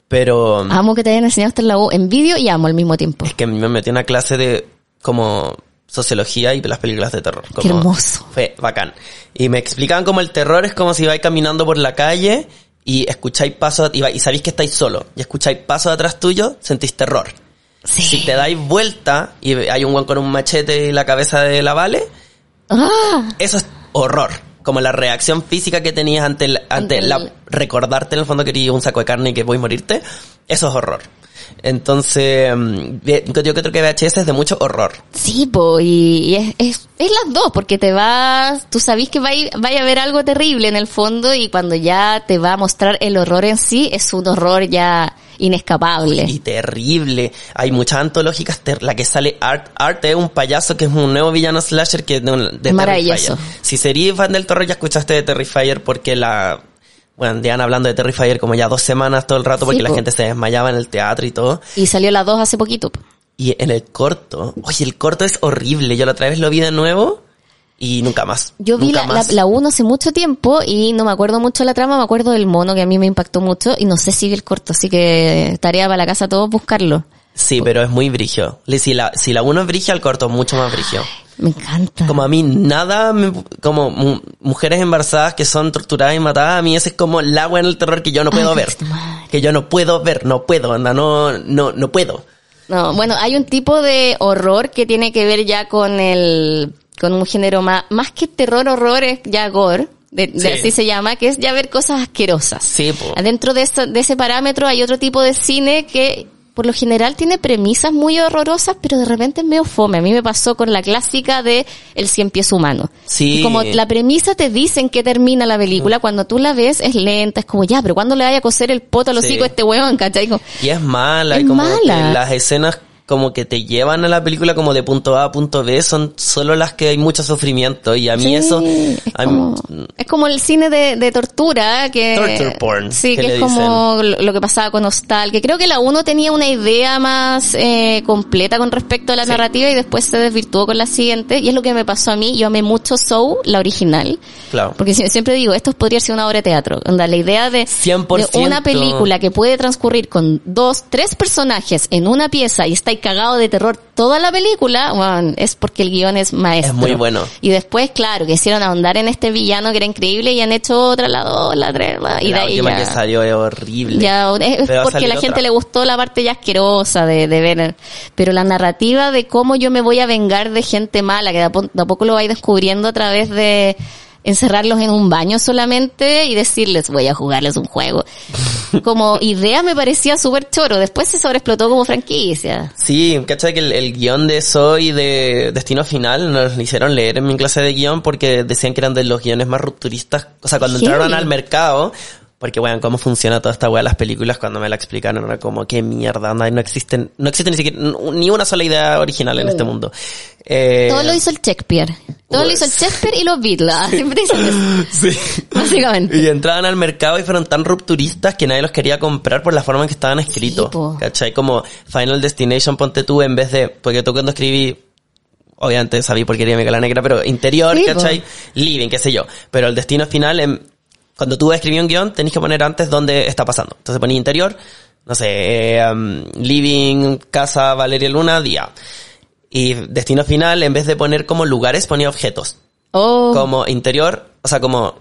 pero Amo que te hayan enseñado esto en la U en vídeo y amo al mismo tiempo. es que me metí en una clase de como sociología y las películas de terror. Qué hermoso. Fue bacán. Y me explicaban como el terror es como si vais caminando por la calle y escucháis pasos y, y sabéis que estáis solo y escucháis pasos atrás tuyo, sentís terror. Sí. Si te dais vuelta y hay un guan con un machete y la cabeza de la Vale, Ah, eso es horror. Como la reacción física que tenías ante, el- ante Ante el- la, recordarte en el fondo que eres un saco de carne y que voy a morirte, eso es horror. Entonces, mm, yo creo que VHS es de mucho horror. sí, po, y, es, es, es las dos, porque te vas, tú sabís que va a, ir- vaya a haber algo terrible en el fondo y cuando ya te va a mostrar el horror en sí, es un horror ya inescapable. Y terrible. Hay muchas antológicas. La que sale Art. Art es un payaso que es un nuevo villano slasher que de, de Maravilloso. Terrifier. Si serías fan del terror ya escuchaste de Terrifier porque la... Bueno, llevan hablando de Terrifier como ya dos semanas todo el rato porque Sí, la po. gente se desmayaba en el teatro y todo. Y salió las dos hace poquito. po. Y en el corto, oye, el corto es horrible. Yo la otra vez lo vi de nuevo y nunca más. Yo vi Nunca la, la, más. la uno hace mucho tiempo y no me acuerdo mucho de la trama, me acuerdo del mono que a mí me impactó mucho y no sé si vi el corto, así que tarea para la casa todos buscarlo. Sí, pero es muy brigio. Si la, si la uno es brigio, el corto es mucho más brigio. Me encanta. Como a mí nada, me- como mu- mujeres embarazadas que son torturadas y matadas, a mí ese es como el agua en el terror que yo no puedo Ay, ver. Que yo no puedo ver, no puedo, anda, no, no, no puedo. No, bueno, hay un tipo de horror que tiene que ver ya con el, con un género más, más que terror, horror, es ya gore. De, de Sí. así se llama, que es ya ver cosas asquerosas. Sí, po. Adentro de, esa- de ese parámetro hay otro tipo de cine que por lo general tiene premisas muy horrorosas, pero de repente es medio fome. A mí me pasó con la clásica de El cien pies humano. Sí. Y como la premisa te dicen que termina la película, cuando tú la ves es lenta, es como ya, pero cuando le vaya a coser el poto al Sí. hocico a este huevón, ¿cachai? Como, Y es mala, Es y como mala. las escenas como que te llevan a la película como de punto A a punto B son solo las que hay mucho sufrimiento y a mí Sí, eso es, a mí- como, es como el cine de, de tortura que Torture porn, sí que que es como lo, lo que pasaba con Hostal que creo que la uno tenía una idea más eh, completa con respecto a la Sí. narrativa y después se desvirtuó con la siguiente y es lo que me pasó a mí yo amé mucho Soul la original claro. porque si- siempre digo esto podría ser una obra de teatro Onda, la idea de, 100%. de una película que puede transcurrir con dos tres personajes en una pieza y está cagado de terror toda la película bueno, es porque el guion es maestro Es muy bueno. y después, claro, que hicieron ahondar en este villano que era increíble y han hecho otra, la dos, la tres, la- y de la ahí última ya, que salió es horrible. ya, es Pero porque la gente le gustó la parte ya asquerosa de, de ver. Pero la narrativa de cómo yo me voy a vengar de gente mala, que de a, po- de a poco lo vais descubriendo a través de encerrarlos en un baño solamente y decirles voy a jugarles un juego. Como idea me parecía súper choro. Después se sobreexplotó como franquicia. Sí, ¿cachai? Que el, el guion de Soy de Destino Final nos lo hicieron leer en mi clase de guion porque decían que eran de los guiones más rupturistas. O sea, cuando entraron al mercado, porque weón, cómo funciona toda esta weá de las películas, cuando me la explicaron era como, qué mierda, onda, y no existen, no existe ni siquiera, ni una sola idea original en este mundo. Eh, Todo lo hizo el Shakespeare. Todo lo hizo el Shakespeare y los Beatles. Siempre dicen eso. Sí. Básicamente. Y entraban al mercado y fueron tan rupturistas que nadie los quería comprar por la forma en que estaban escritos. po. ¿Cachai? Como Final Destination, ponte tú, en vez de, porque tú cuando escribí, obviamente sabí por qué quería la negra, pero interior, Sí, po. ¿cachai? Living, qué sé yo. Pero el destino final, en, cuando tú escribí un guion, tenés que poner antes dónde está pasando. Entonces ponía interior, no sé, eh, um, living, casa, Valeria Luna, día. Y destino final, en vez de poner como lugares, ponía objetos Oh. como interior, o sea, como,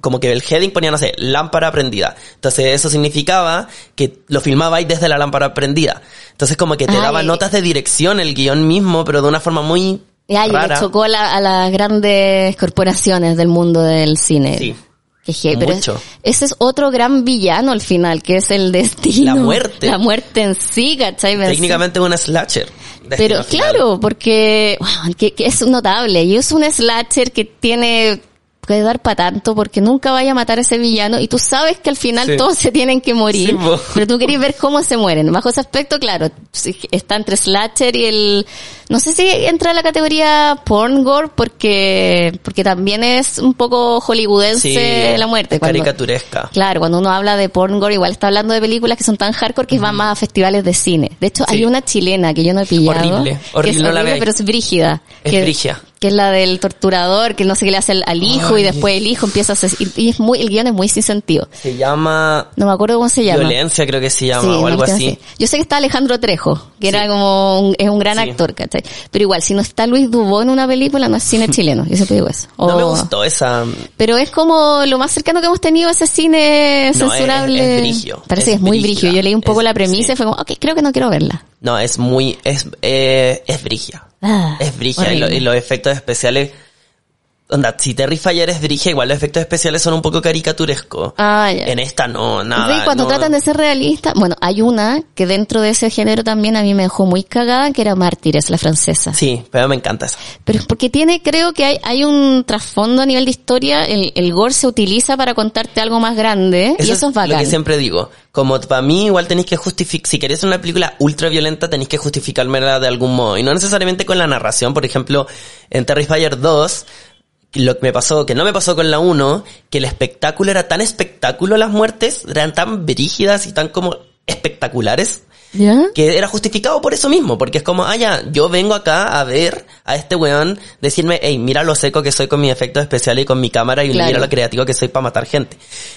como que el heading ponía, no sé, lámpara prendida. Entonces eso significaba que lo filmabais desde la lámpara prendida. Entonces como que te Ay. daba notas de dirección el guion mismo, pero de una forma muy Ya, y le chocó a, la- a las grandes corporaciones del mundo del cine. Sí. Que pero es- ese es otro gran villano al final, que es el destino. La muerte. La muerte en sí, ¿cachai? Técnicamente es una slasher. Pero Final. claro, porque bueno, que, que es notable y es un slasher que tiene que dar para tanto porque nunca vaya a matar a ese villano y tú sabes que al final Sí. todos se tienen que morir, Sí, pero tú querías ver cómo se mueren. Bajo ese aspecto, claro, está entre slasher y el no sé si entra en la categoría porn gore porque porque también es un poco hollywoodense Sí, la muerte. cuando- caricaturesca. Claro, cuando uno habla de porn gore, igual está hablando de películas que son tan hardcore que van más a festivales de cine. De hecho, hay una chilena que yo no he pillado. Horrible, que horrible, es no la horrible, pero es brígida. Es que brígida. Que es la del torturador, que no sé qué le hace al, al hijo y después el hijo empieza a hacer, y, es muy, el guion es muy sin sentido. Se llama No me acuerdo cómo se llama. Violencia, creo que se llama, Sí, o algo así. Yo sé que está Alejandro Trejo, que Sí. era como, un- es un gran Sí. actor, ¿cachai? Pero igual, si no está Luis Dubó en una película, no es cine chileno, yo siempre digo eso. No me gustó esa. Pero es como lo más cercano que hemos tenido a ese cine No, es- censurable. es brigio, Parece es que es muy brigio. Yo leí un poco es- la premisa y fue como, ok, creo que no quiero verla. No, es muy, es, eh, es brigia. Ah, Es brigia y, lo- y los efectos especiales. Onda, si Terrifier es brigia, igual los efectos especiales son un poco caricaturescos. Ah, ya. En esta no, nada. Sí, cuando no. tratan de ser realistas, bueno, hay una que dentro de ese género también a mí me dejó muy cagada, que era Mártires, la francesa. Sí, pero me encanta esa. Pero es porque tiene, creo que hay, hay un trasfondo a nivel de historia, el, el gore se utiliza para contarte algo más grande, y eso es lo bacán. que siempre digo. Como para mí igual tenéis que justificar, si queréis una película ultra violenta tenéis que justificármela de algún modo. Y no necesariamente con la narración. Por ejemplo, en Terrifier 2, lo que me pasó, que no me pasó con la 1, que el espectáculo era tan espectáculo las muertes, eran tan brígidas y tan como espectaculares, ¿Ya? que era justificado por eso mismo, porque es como, ah, ya, yo vengo acá a ver a este weón decirme, hey, mira lo seco que soy con mis efectos especiales y con mi cámara y Claro. mira lo creativo que soy para matar gente.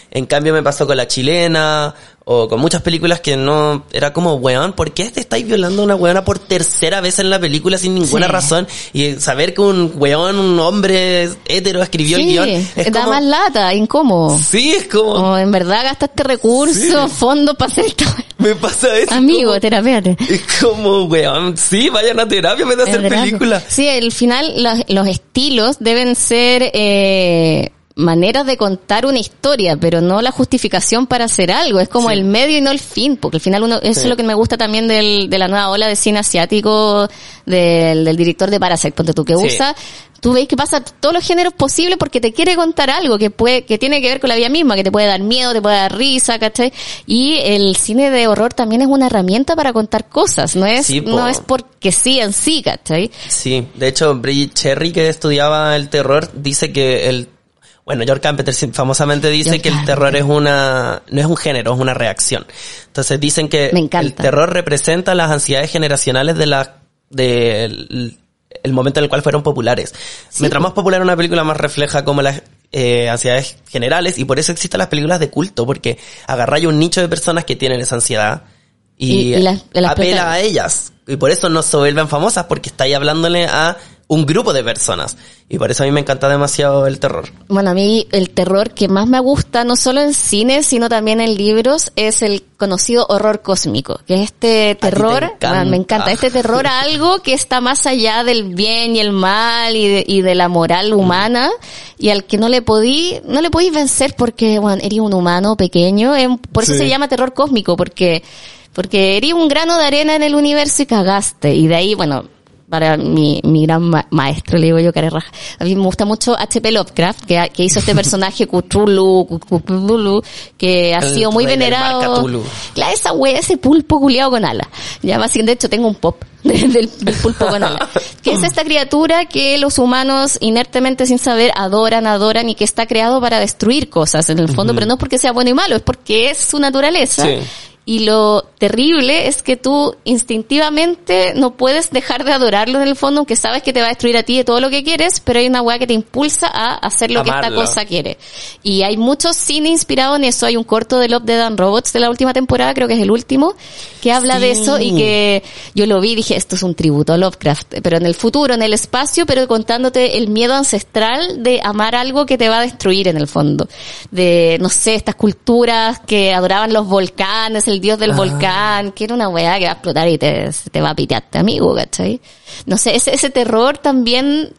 En cambio me pasó con la chilena o con muchas películas que no, era como, weón, ¿por qué te estáis violando a una weona por tercera vez en la película sin ninguna Sí. razón? Y saber que un weón, un hombre hetero escribió el guion, es da como, más lata, incómodo. sí, es como, O en verdad gastaste recursos, fondos para hacer esto. me pasa eso. Amigo, como- terapéate. es como, weón, sí, vayan a terapia en vez de hacer películas. Sí, al final los, los estilos deben ser eh, maneras de contar una historia, pero no la justificación para hacer algo. Es como Sí. el medio y no el fin, porque al final uno, eso Sí. es lo que me gusta también del, de la nueva ola de cine asiático del, del director de Parasite, ponte tú, que Sí. usa, tú veis que pasa todos los géneros posibles porque te quiere contar algo que puede, que tiene que ver con la vida misma, que te puede dar miedo, te puede dar risa, ¿cachai? Y el cine de horror también es una herramienta para contar cosas, no es, no es porque sí en sí, ¿cachai? Sí, de hecho, Bridget Cherry, que estudiaba el terror, dice que el... Bueno, George Carpenter sí, famosamente dice George que el Carpenter. terror es una... No es un género, es una reacción. Entonces dicen que el terror representa las ansiedades generacionales de la... del el momento en el cual fueron populares. Mientras más popular una película, más refleja como las eh, ansiedades generales y por eso existen las películas de culto, porque agarráis un nicho de personas que tienen esa ansiedad y, Y- y las- las apela a ellas. Y por eso no se vuelven famosas, porque estáis hablándole a un grupo de personas. Y por eso a mí me encanta demasiado el terror. Bueno, a mí el terror que más me gusta, no solo en cine, sino también en libros, es el conocido horror cósmico, que es este terror, encanta. ah, me encanta, este terror a algo que está más allá del bien y el mal y de, y de la moral humana y al que no le podí, no le podí vencer porque, bueno, eres un humano pequeño, por eso Sí. se llama terror cósmico, porque, porque eres un grano de arena en el universo y cagaste, y de ahí, bueno, para mi, mi gran ma- maestro, le digo yo, care raja. A mí me gusta mucho H.P. Lovecraft, que, que hizo este personaje Cthulhu, Cthulhu, que ha sido muy venerado. Claro, esa wea, ese pulpo culiado con alas. Ya más, de hecho tengo un pop del, del pulpo con alas. Que es esta criatura que los humanos inertemente sin saber adoran, adoran y que está creado para destruir cosas en el fondo, pero no porque sea bueno y malo, es porque es su naturaleza. Sí. Y lo terrible es que tú instintivamente no puedes dejar de adorarlo en el fondo, aunque sabes que te va a destruir a ti de todo lo que quieres, pero hay una weá que te impulsa a hacer lo que esta cosa quiere. Y hay mucho cine inspirado en eso. Hay un corto de Love, Dead and Robots de la última temporada, creo que es el último, que habla de eso y que yo lo vi y dije, esto es un tributo a Lovecraft, pero en el futuro, en el espacio, pero contándote el miedo ancestral de amar algo que te va a destruir en el fondo. De, no sé, estas culturas que adoraban los volcanes, el dios del Ah. volcán, que era una weá que va a explotar y te, te va a pitearte, amigo, ¿cachai? No sé, ese, ese terror también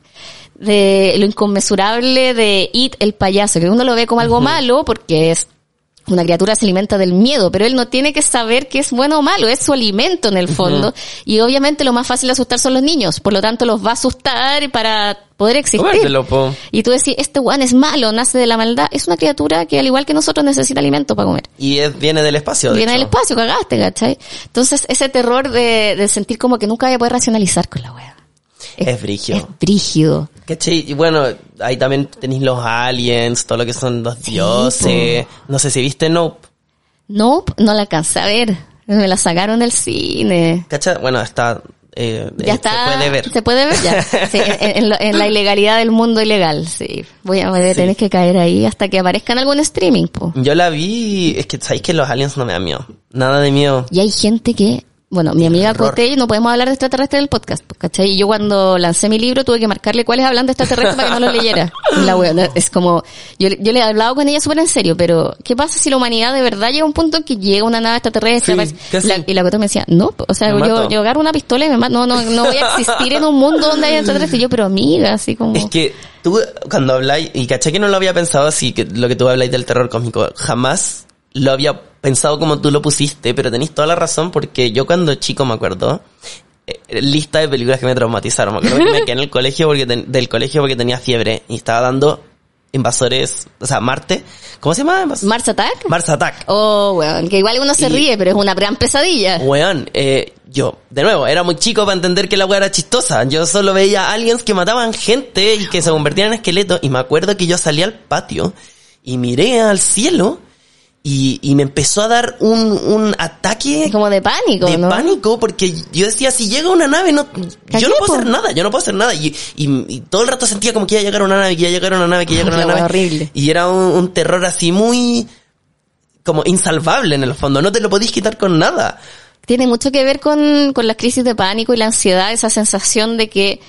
de lo inconmensurable de It, el payaso, que uno lo ve como algo malo porque es una criatura se alimenta del miedo, pero él no tiene que saber que es bueno o malo, es su alimento en el fondo. Y obviamente lo más fácil de asustar son los niños, por lo tanto los va a asustar para poder existir. Comértelo, po. Y tú decís, este guan es malo, nace de la maldad. Es una criatura que al igual que nosotros necesita alimento para comer. Y es- viene del espacio. de Viene del espacio, cagaste, ¿cachai? Entonces ese terror de, de sentir como que nunca voy a poder racionalizar con la wea. Es brígido. Es brígido. Y bueno, ahí también tenéis los aliens, todo lo que son los Sí, dioses. No sé si viste Nope. Nope, no la alcancé a ver. Me la sacaron del cine. ¿Cachai? Bueno, está eh, Ya eh, está. se puede ver. Se puede ver ya. Sí, en, en lo- en la ilegalidad del mundo ilegal, sí. Voy a, voy a tener que caer ahí hasta que aparezca en algún streaming, po. Yo la vi, es que sabéis que los aliens no me dan miedo. Nada de miedo. Y hay gente que, bueno, mi amiga Terror. Cote, no podemos hablar de extraterrestres en el podcast, pues, ¿cachai? Y yo cuando lancé mi libro tuve que marcarle cuáles hablan de extraterrestres para que no lo leyera. La wea, es como, yo, yo le he hablado con ella súper en serio, pero ¿qué pasa si la humanidad de verdad llega a un punto en que llega una nave extraterrestre? Y la Cote me decía, no, o sea, Me yo, yo agarro una pistola y me mato, no, no, no voy a existir en un mundo donde haya extraterrestres. Y yo, pero amiga, así como... Es que tú, cuando habláis, y caché que no lo había pensado así, que lo que tú habláis del terror cósmico, jamás lo había pensado como tú lo pusiste, pero tenéis toda la razón porque yo cuando chico me acuerdo, eh, lista de películas que me traumatizaron, me acuerdo que me quedé en el colegio porque ten- del colegio porque tenía fiebre y estaba dando invasores, o sea, Marte, ¿cómo se llama? ¿Mars Attack? Mars Attack. Oh, weón, que igual uno se Y- ríe, pero es una gran pesadilla. Weón, eh, yo, de nuevo, era muy chico para entender que la weá era chistosa. Yo solo veía aliens que mataban gente y que se convertían en esqueletos. Y me acuerdo que yo salí al patio y miré al cielo y, y me empezó a dar un, un ataque Como de pánico, de ¿no? pánico porque yo decía, si llega una nave, no, yo no puedo hacer nada, yo no puedo hacer nada. Y, y, y todo el rato sentía como que iba a llegar una nave, que iba a llegar una nave, que iba a llegar una wea nave. horrible. Y era un, un terror así muy, como insalvable en el fondo, no te lo podís quitar con nada. tiene mucho que ver con, con las crisis de pánico y la ansiedad, esa sensación de que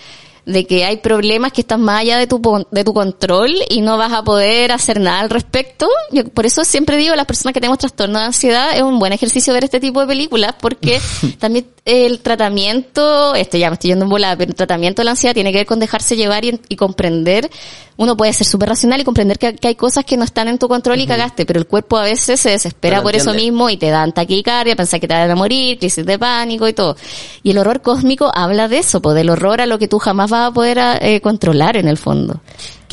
de que hay problemas que están más allá de tu de tu control y no vas a poder hacer nada al respecto. Yo por eso siempre digo, las personas que tenemos trastorno de ansiedad es un buen ejercicio ver este tipo de películas porque también el tratamiento, esto ya me estoy yendo en volada, pero el tratamiento de la ansiedad tiene que ver con dejarse llevar y, y comprender. Uno puede ser súper racional y comprender que, que hay cosas que no están en tu control y cagaste, pero el cuerpo a veces se desespera Pero por eso mismo y te dan taquicardia, pensar que te van a morir, crisis de pánico y todo. Y el horror cósmico habla de eso, pues del horror a lo que tú jamás vas a poder eh, controlar en el fondo.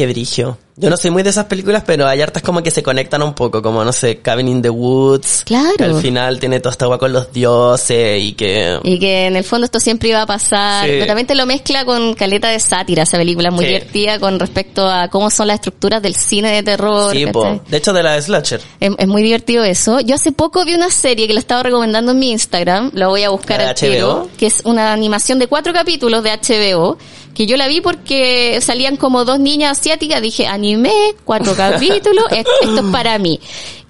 Qué brigio. Yo no soy muy de esas películas, pero hay hartas como que se conectan un poco, como no sé, Cabin in the Woods. Claro. Que al final tiene toda esta agua con los dioses y que... Y que en el fondo esto siempre iba a pasar. Sí. Pero también te lo mezcla con caleta de sátira, esa película muy Sí. divertida con respecto a cómo son las estructuras del cine de terror. Sí. De hecho, de la de Slasher. Es, es muy divertido eso. Yo hace poco vi una serie que la estaba recomendando en mi Instagram, lo voy a buscar ¿La de al tiro, HBO? que es una animación de cuatro capítulos de HBO, que yo la vi porque salían como dos niñas asiáticas, dije, anime, cuatro capítulos, es- esto es para mí.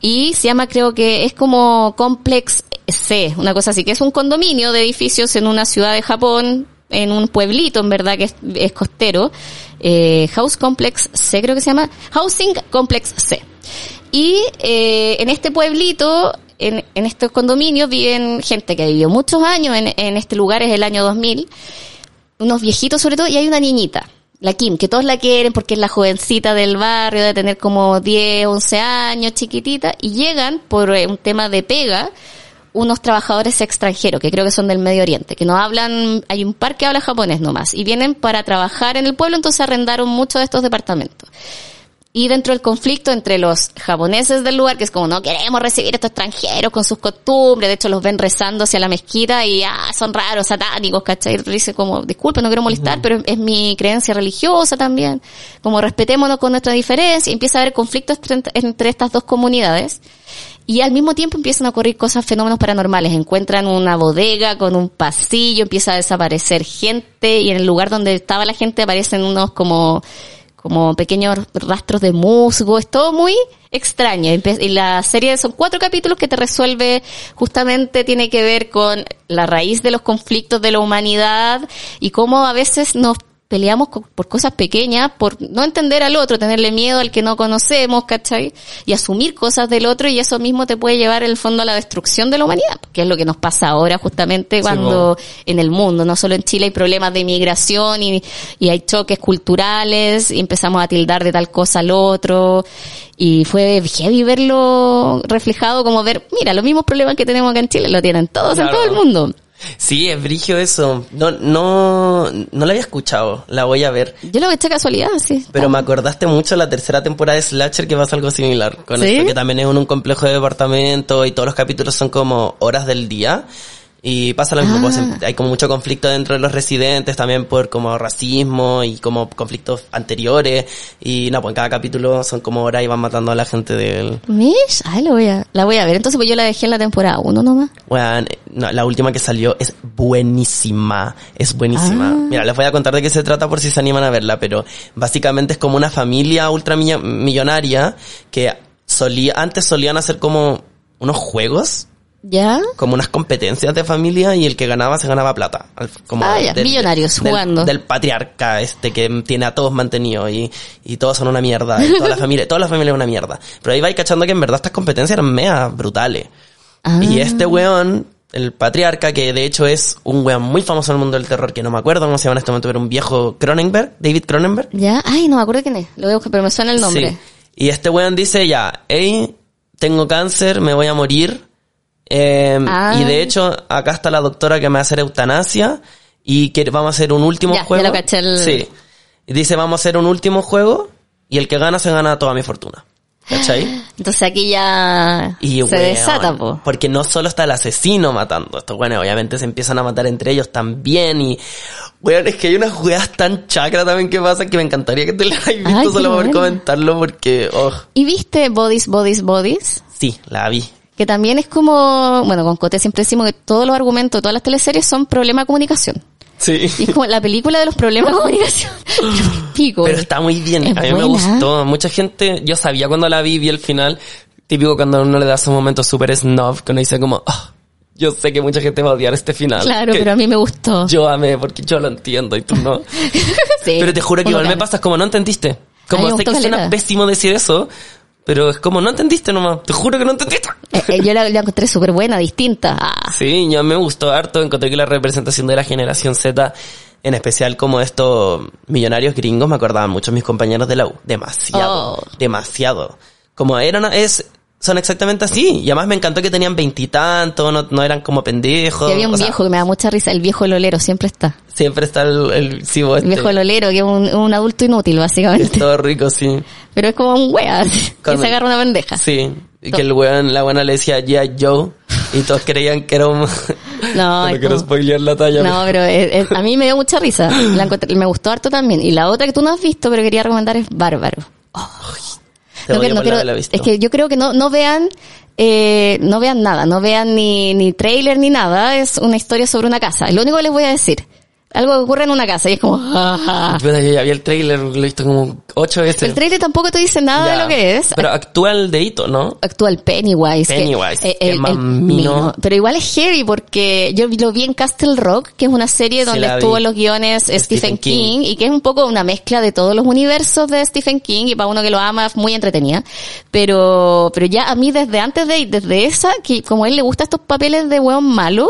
Y se llama, creo que es como Complex C, una cosa así, que es un condominio de edificios en una ciudad de Japón, en un pueblito, en verdad, que es, es costero. Eh, House Complex C, creo que se llama. Housing Complex C. Y eh, en este pueblito, en, en estos condominios, viven gente que vivió muchos años en, en este lugar, es el año 2000, unos viejitos sobre todo, y hay una niñita, la Kim, que todos la quieren porque es la jovencita del barrio, de tener como 10, 11 años, chiquitita, y llegan por eh, un tema de pega unos trabajadores extranjeros, que creo que son del Medio Oriente, que no hablan, hay un par que habla japonés nomás, y vienen para trabajar en el pueblo, entonces arrendaron muchos de estos departamentos. Y dentro del conflicto entre los japoneses del lugar, que es como no queremos recibir a estos extranjeros con sus costumbres, de hecho los ven rezando hacia la mezquita y ah, son raros, satánicos, ¿cachai? Y dice como, disculpe, no quiero molestar, pero es, es mi creencia religiosa también. Como respetémonos con nuestra diferencia. Y empieza a haber conflictos entre, entre estas dos comunidades. Y al mismo tiempo empiezan a ocurrir cosas, fenómenos paranormales. Encuentran una bodega con un pasillo, empieza a desaparecer gente y en el lugar donde estaba la gente aparecen unos como como pequeños rastros de musgo, es todo muy extraño. Y la serie son cuatro capítulos que te resuelve, justamente tiene que ver con la raíz de los conflictos de la humanidad y cómo a veces nos peleamos por cosas pequeñas, por no entender al otro, tenerle miedo al que no conocemos, ¿cachai? Y asumir cosas del otro y eso mismo te puede llevar en el fondo a la destrucción de la humanidad, que es lo que nos pasa ahora justamente cuando en el mundo, no solo en Chile hay problemas de inmigración y, y hay choques culturales y empezamos a tildar de tal cosa al otro y fue heavy verlo reflejado como ver, mira, los mismos problemas que tenemos acá en Chile lo tienen todos en todo el mundo. Sí, es brigio eso. No, no, no la había escuchado. La voy a ver. Yo lo he hecho casualidad, sí. Pero me acordaste mucho la tercera temporada de Slasher que pasa algo similar con ¿Sí? esto, que también es un complejo de departamento y todos los capítulos son como horas del día. Y pasa lo mismo, Ah. pues, em- hay como mucho conflicto dentro de los residentes, también por como racismo y como conflictos anteriores. Y no, pues en cada capítulo son como horas y van matando a la gente del... Mish, ay, la voy a, la voy a ver. Entonces, pues yo la dejé en la temporada uno nomás. Weón, no, la última que salió es buenísima, es buenísima. Ah. Mira, les voy a contar de qué se trata por si se animan a verla, pero básicamente es como una familia ultra millo- millonaria que solía, antes solían hacer como unos juegos, ¿Ya? como unas competencias de familia y el que ganaba se ganaba plata. Como Ah, ya, millonarios del- jugando. Del patriarca este que tiene a todos mantenidos y, y todos son una mierda. Y toda la familia, toda la familia es una mierda. Pero ahí vais cachando que en verdad estas competencias eran mega brutales. Ah. Y este weón, el patriarca, que de hecho es un weón muy famoso en el mundo del terror, que no me acuerdo cómo se llama en este momento, pero un viejo Cronenberg, David Cronenberg. ¿Ya? Ay, no me acuerdo quién es. Lo veo, pero me suena el nombre. Sí. Y este weón dice ya, hey, tengo cáncer, me voy a morir. Eh, Ah. Y de hecho, acá está la doctora que me va a hacer eutanasia y que vamos a hacer un último Ya, ya juego. lo caché el- Sí. Y dice, vamos a hacer un último juego y el que gana se gana toda mi fortuna. ¿Cachai? Entonces aquí ya Y se weón, desata, po. Porque no solo está el asesino matando. Estos weones obviamente se empiezan a matar entre ellos también. Y, weón, es que hay unas weas tan chacras también que pasan que me encantaría que te las hayas visto Ay, solo bueno. comentarlo porque, oh, ¿Y viste Bodies, Bodies, Bodies? sí, la vi. Que también es como, bueno, con Cote siempre decimos que todos los argumentos todas las teleseries son problema de comunicación. Sí. Y es como la película de los problemas de comunicación. Pico. Pero está muy bien. Es a mí me buena. gustó. Mucha gente, yo sabía cuando la vi, vi el final. Típico cuando uno le da esos momentos súper snob, que uno dice como, "Ah, yo sé que mucha gente va a odiar este final. Claro, pero a mí me gustó. Yo amé, porque yo lo entiendo y tú no. Sí, pero te juro que igual me cae. pasa es como no entendiste. Como me sé que suena pésimo decir eso, pero es como no entendiste nomás. Te juro que no entendiste. Eh, eh, yo la, la encontré súper buena, distinta. Ah, Sí, yo me gustó harto. Encontré que la representación de la generación Z, en especial como estos millonarios gringos, me acordaban mucho mis compañeros de la U. Demasiado. Oh. Demasiado. Como eran, es, son exactamente así. Y además me encantó que tenían veintitantos, no, no eran como pendejos. y había un O sea, viejo que me da mucha risa, el viejo lolero, siempre está. Siempre está el, el, sí, vos El este, viejo lolero, que es un, un adulto inútil, es básicamente. todo rico, sí. Pero es como un wea, que se agarra una pendeja. Sí. Y que el weón, la buena le decía, yeah, Joe. Y todos creían que era un... No, no quiero como- spoilear la talla. No, pero es- es- a mí me dio mucha risa. La me gustó harto también. Y la otra que tú no has visto, pero quería recomendar es Bárbaro. Te No, no quiero- es que yo creo que no, no vean, eh, no vean nada, no vean ni, ni trailer ni nada. Es una historia sobre una casa. Lo único que les voy a decir. Algo que ocurre en una casa y es como, jaja. Yo ya vi el trailer, lo he visto como ocho veces. El trailer tampoco te dice nada Ya. de lo que es. Pero actúa el dedito, ¿no? actúa el Pennywise. Pennywise, eh, que más mino. mino. Pero igual es heavy porque yo lo vi en Castle Rock, que es una serie donde estuvo vi. en los guiones Stephen Stephen King. King. y que es un poco una mezcla de todos los universos de Stephen King y para uno que lo ama es muy entretenida. Pero, pero ya a mí desde antes de, desde esa, que como a él le gustan estos papeles de weón malo,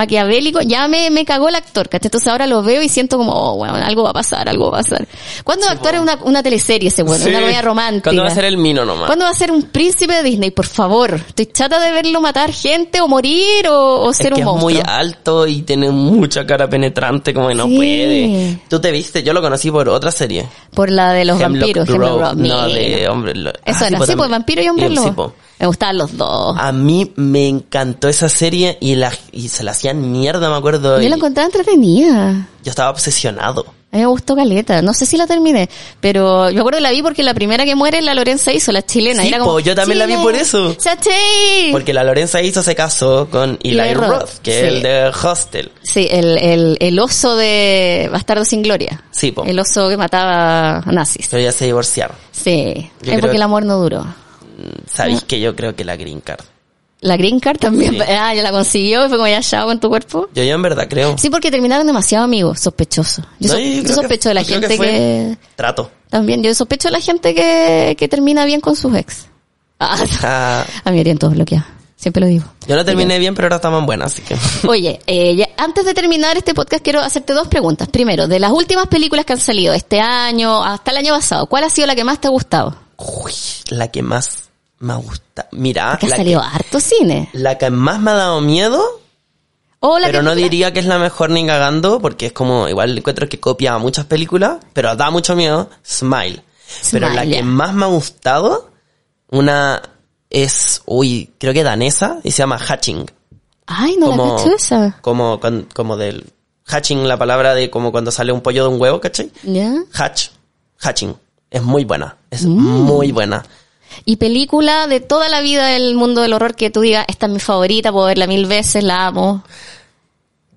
maquiavélico, ya me, me cagó el actor, ¿cachai? Entonces ahora lo veo y siento como, oh, weón, algo va a pasar, algo va a pasar. ¿Cuándo va a actuar en una, una teleserie ese? Sí. Una comedia romántica. ¿Cuándo va a ser el mino nomás? ¿Cuándo va a ser un príncipe de Disney? Por favor. Estoy chata de verlo matar gente o morir o, o Es ser que un es muy monstruo. alto y tiene mucha cara penetrante, como que no Sí. puede. Tú te viste, yo lo conocí por otra serie. Por la de los Hemlock vampiros. Grove. Hemlock Grove. No, de hombre. lo- Eso Ah, era, sí, también. pues vampiro y hombre sí, lobo. Me gustaban los dos. A mí me encantó esa serie y la y se la hacían mierda, me acuerdo. Yo la encontraba entretenida. yo estaba obsesionado. A mí me gustó Caleta. No sé si la terminé, pero yo me acuerdo que la vi porque la primera que muere la Lorenza hizo, la chilena. Sí, Era como, po, yo también la vi "Chile, por eso". ¡Chachi! Porque la Lorenza hizo se casó con Eli Roth, Roth, que sí. es el de Hostel. Sí, el, el, el oso de Bastardo sin Gloria. Sí, po. El oso que mataba a nazis. Pero ya se divorciaron. Sí, Yo es porque que- el amor no duró. Sabéis que yo creo que la Green Card. La Green Card también. Sí. Ah, ya la consiguió y fue como ya chao con tu cuerpo. Yo, yo en verdad creo. Sí, porque terminaron demasiado amigos, sospechosos. Yo, No, so- yo yo creo sospecho que- de la gente que, Trato. También, yo sospecho de la gente que, que termina bien con sus ex. Ah, Ah, a mí harían todos bloqueados. Siempre lo digo. yo no terminé bien, pero ahora estaban buenas, así que. Oye, eh, ya- antes de terminar este podcast quiero hacerte dos preguntas. Primero, de las últimas películas que han salido este año hasta el año pasado, ¿cuál ha sido la que más te ha gustado? Uy, la que más me gusta. Mira, ha la salido que, harto cine. la que más me ha dado miedo, O la pero que no diría que es la mejor ni cagando, porque es como, igual encuentro que copia muchas películas, pero da mucho miedo, Smile. pero la Smile, que más me ha gustado, una es, uy, creo que danesa, y se llama Hatching. Ay, no como, la esa. Como, como del hatching, la palabra de como cuando sale un pollo de un huevo, ¿cachai? ¿Ya? Hatch, hatching. Es muy buena. Es Mm. muy buena. Y película de toda la vida del mundo del horror que tú digas, esta es mi favorita, puedo verla mil veces, la amo.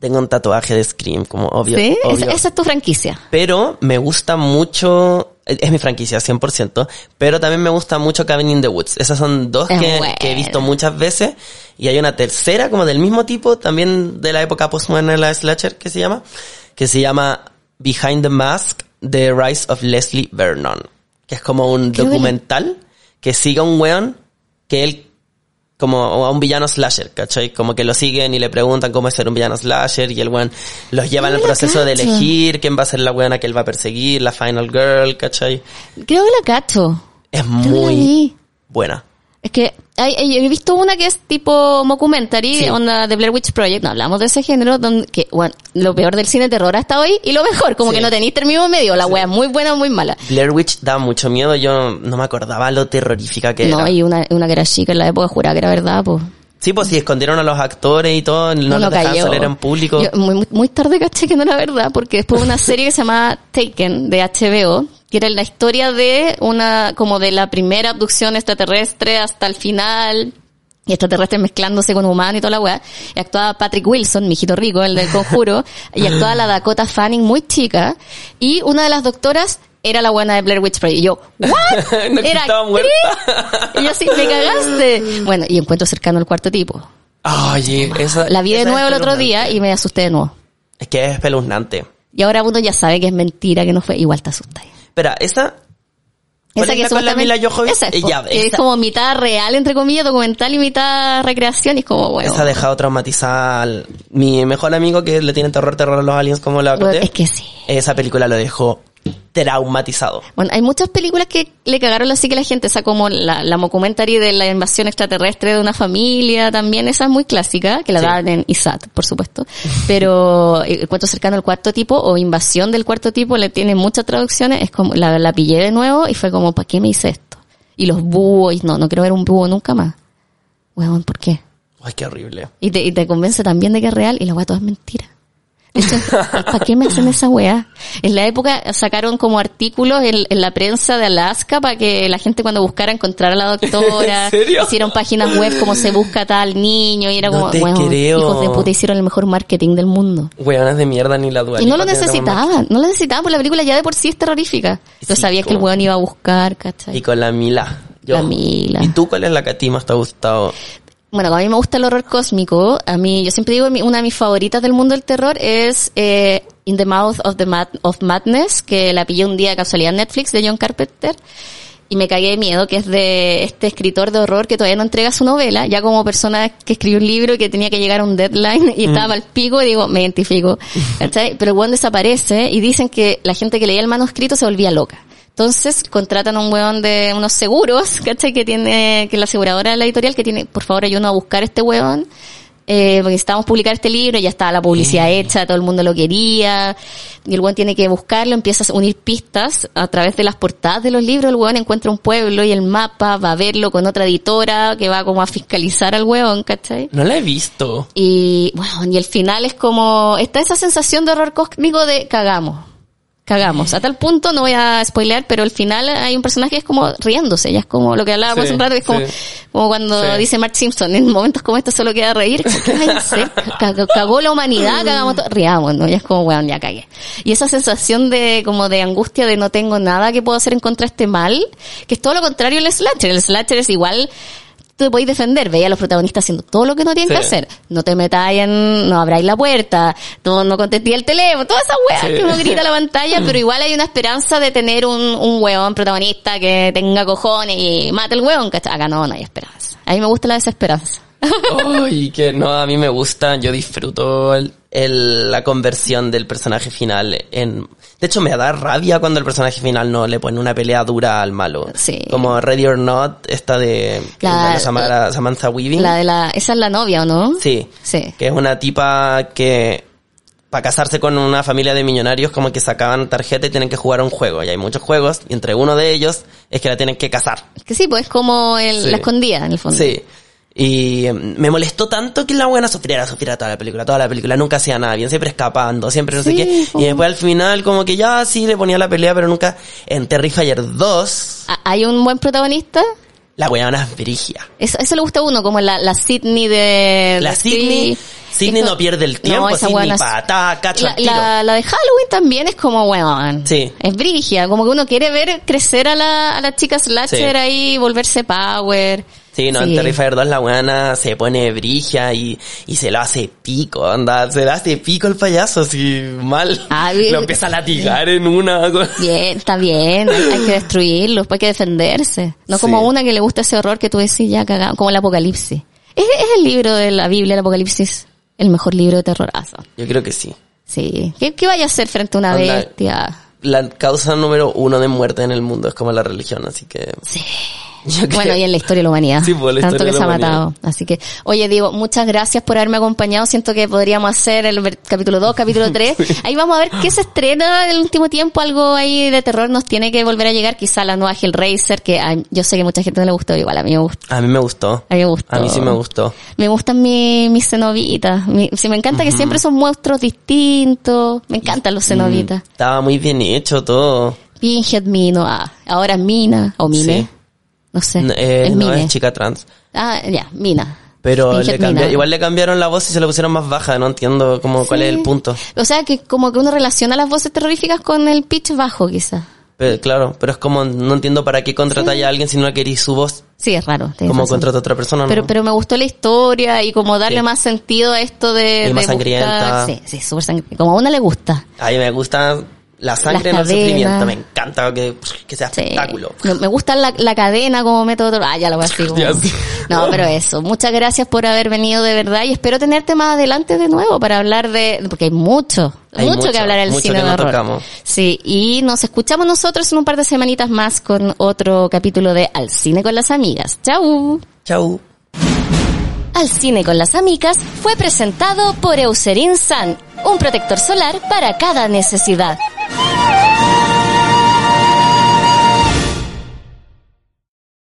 Tengo un tatuaje de Scream, como obvio. ¿Sí? obvio. Esa, esa es tu franquicia. Pero me gusta mucho, es es mi franquicia 100%, pero también me gusta mucho Cabin in the Woods. Esas son dos Es que, he visto muchas veces. Y hay una tercera como del mismo tipo, también de la época postmoderna de la slasher que se llama, que se llama Behind the Mask, The Rise of Leslie Vernon. Que es como un Creo documental que sigue a un weón que él como a un villano slasher, ¿cachai? Como que lo siguen y le preguntan cómo es ser un villano slasher y el weón los lleva en el la proceso de elegir quién va a ser la weona que él va a perseguir, la final girl, ¿cachai? Creo que la cacho. Es Creo muy buena. Es que hay, hay- he visto una que es tipo mockumentary, Sí. onda de Blair Witch Project, no hablamos de ese género, donde, que, bueno, lo peor del cine de terror hasta hoy y lo mejor, como Sí. que no tenéis término medio, la wea es muy buena o muy mala. Blair Witch da mucho miedo, yo no me acordaba lo terrorífica que No, era. y una, una que era chica en la época juraba que era verdad, pues. Sí, pues si escondieron a los actores y todo, no, Uno los dejaban en público. Yo muy, muy- tarde caché que no era verdad, porque después una serie que se llama Taken, de HBO, que era la historia de una, como de la primera abducción extraterrestre hasta el final, y extraterrestres mezclándose con humanos y toda la weá. Y actuaba Patrick Wilson, mi hijito rico, el del conjuro, y actuaba la Dakota Fanning muy chica, y una de las doctoras era la buena de Blair Witch Project. Y yo, ¿what? No, muerta. ¿qué? Y yo así, me cagaste. Bueno, y encuentro cercano al cuarto tipo. Oye, esa, La vi de esa es nuevo el otro día y me asusté de nuevo. Es que es espeluznante. Y ahora uno ya sabe que es mentira, que no fue, igual te asustas. Espera, esa... ¿Cuál es la Mila Jovovich? esa es, po, Ya, que es esa- como mitad real, entre comillas, documental y mitad recreación, y es como, bueno, Esa ha dejado traumatizada mi mejor amigo que le tiene terror, terror a los aliens como la bueno, es que sí. Esa película lo dejó traumatizado. Bueno, hay muchas películas que le cagaron la psique a la gente, esa como la, la de la invasión extraterrestre de una familia, también esa es muy clásica, que la Sí. dan en ISAT, por supuesto, pero el cuento cercano al cuarto tipo o invasión del cuarto tipo le tiene muchas traducciones, es como, la, la pillé de nuevo y fue como, ¿para qué me hice esto? Y los búhos, y no, no quiero ver un búho nunca más. Weón, ¿por qué? Ay, qué horrible. Y te, y te convence también de que es real y la weá todo es mentira. ¿para qué me hacen esa weá? En la época sacaron como artículos en, en la prensa de Alaska para que la gente cuando buscara encontrar a la doctora, ¿En serio? hicieron páginas web como se busca tal niño y era No como, te weón, creo. hijos de puta hicieron el mejor marketing del mundo. Weonas de mierda ni la duda. Y no lo necesitaban, no lo necesitaban, porque la película ya de por sí es terrorífica. Tú Sí, sabías que el weón iba a buscar, ¿cachai? Y con la Mila. La Mila. ¿Y tú cuál es la que a ti más te ha gustado? Bueno, como a mí me gusta el horror cósmico, a mí, yo siempre digo, una de mis favoritas del mundo del terror es eh, In the Mouth of, the Mad- of Madness, que la pillé un día de casualidad en Netflix de John Carpenter, y me cagué de miedo, que es de este escritor de horror que todavía no entrega su novela, ya como persona que escribió un libro y que tenía que llegar a un deadline y estaba al pico y digo, me identifico, ¿cachai? Pero el desaparece y dicen que la gente que leía el manuscrito se volvía loca. Entonces contratan a un weón de unos seguros, ¿cachai? Que tiene, que la aseguradora de la editorial que tiene, por favor, ayúdanos a buscar este weón. Eh, porque necesitamos publicar este libro, ya estaba la publicidad hecha, todo el mundo lo quería, y el weón tiene que buscarlo, empieza a unir pistas a través de las portadas de los libros, el weón encuentra un pueblo y el mapa, va a verlo con otra editora que va como a fiscalizar al weón, ¿cachai? No la he visto. Y bueno, y el final es como, está esa sensación de horror cósmico de cagamos. Cagamos. A tal punto, no voy a spoilear, pero al final hay un personaje que es como riéndose, ya es como lo que hablábamos Sí, hace un rato, que es como, sí. como cuando Sí. dice Mark Simpson, en momentos como estos solo queda reír. Cagó, la humanidad, cagamos todo, riamos, ¿no? Ya es como, weón, ya cagué. Y esa sensación de, como de angustia de no tengo nada que puedo hacer en contra de este mal, que es todo lo contrario el slasher. El slasher es igual, tú te podéis defender, veía a los protagonistas haciendo todo lo que no tienen Sí. que hacer. No te metáis en, no abráis la puerta, no, no contestéis el teléfono, toda esa weá Sí. que uno grita a la pantalla, pero igual hay una esperanza de tener un, un weón protagonista que tenga cojones y mate el weón, ¿cachai? Acá no, no hay esperanza. A mí me gusta la desesperanza. Ay, que no, a mí me gusta, yo disfruto el, el- la conversión del personaje final en... De hecho, me da rabia cuando el personaje final no le pone una pelea dura al malo. Sí. Como Ready or Not, esta de, La- Samara- Samantha Weaving. La de la, esa es la novia, ¿o no? Sí. Sí. Que es una tipa que para casarse con una familia de millonarios como que sacaban tarjeta y tienen que jugar a un juego. Y hay muchos juegos y entre uno de ellos es que la tienen que casar. Que sí, pues es como el, Sí. la escondida, en el fondo. Sí. Y mm, me molestó tanto que la buena sufriera, sufriera toda la película, toda la película, nunca hacía nada bien, siempre escapando, siempre no sé qué. como- Y después al final como que ya sí le ponía la pelea, pero nunca en Terrifier 2, Ah, ¿Hay un buen protagonista? la weona es brigia. Eso, eso le gusta a uno, como la, la Sydney de... La de Sydney, Esto- no pierde el tiempo, esa Sydney buena- cacho La, la, la de Halloween también es como, weón. Sí. Es brigia, como que uno quiere ver crecer a la, a la chica slasher Sí. ahí, volverse power. Sí, no, en Terrifier 2 la weona se pone brigia y, y se lo hace pico, anda, se lo hace pico el payaso, así mal. Ah, lo empieza a latigar en una. Bien, está bien, hay, que destruirlos, pues hay que defenderse. No como Sí. una que le gusta ese horror que tú decís ya cagado, como el Apocalipsis. ¿Es, es el libro de la Biblia, el Apocalipsis, el mejor libro de terrorazo. Yo creo que sí. Sí. ¿Qué, qué vaya a hacer frente a una Onda- bestia? La causa número uno de muerte en el mundo es como la religión, así que... Sí. Bueno, y en la historia de la humanidad. Sí, pues, la Tanto que de se ha matado. Así que, oye, Diego, muchas gracias por haberme acompañado. Siento que podríamos hacer el capítulo 2, capítulo 3. Ahí vamos a ver qué se estrena en el último tiempo. Algo ahí de terror nos tiene que volver a llegar. Quizá la nueva Hellraiser, que ay, yo sé que mucha gente no le gustó. Igual a mí me gusta. A mí me gustó. A mí me gustó. A mí sí me gustó. Me gustan mi- mis cenobitas. Mi, sí, me encanta que siempre son monstruos distintos. Me encantan los cenobitas. Mm, Estaba muy bien hecho todo. Pinhead Mino. Ah, ahora Mina. O Mine. Sí. No sé. Eh, es no Mine. es chica trans. Ah, ya, Mina. Pero le igual le cambiaron la voz y se la pusieron más baja. No entiendo cómo, cuál es Sí. el punto. O sea, que como que uno relaciona las voces terroríficas con el pitch bajo, quizá. Pero, claro, pero es como, no entiendo para qué contratáis a alguien si no queréis su voz. Sí, es raro. Como contrata a otra persona, ¿no? Pero, pero me gustó la historia y como darle Sí. más sentido a esto de... Y más de sangrienta. buscar- Sí, sí, súper sangrienta. Como a una le gusta. A mí me gusta la sangre en el sufrimiento. Me encanta que, que sea Sí. espectáculo. Me, me gusta la, la cadena como método. Ah, ya lo voy a decir. como-. No, pero eso. Muchas gracias por haber venido de verdad y espero tenerte más adelante de nuevo para hablar de, porque hay mucho, Hay mucho, mucho, que hablar del cine de horror. tocamos. Sí, y nos escuchamos nosotros en un par de semanitas más con otro capítulo de Al cine con las amigas. Chau. Chau. Al cine con las amigas fue presentado por Eucerin Sun, un protector solar para cada necesidad.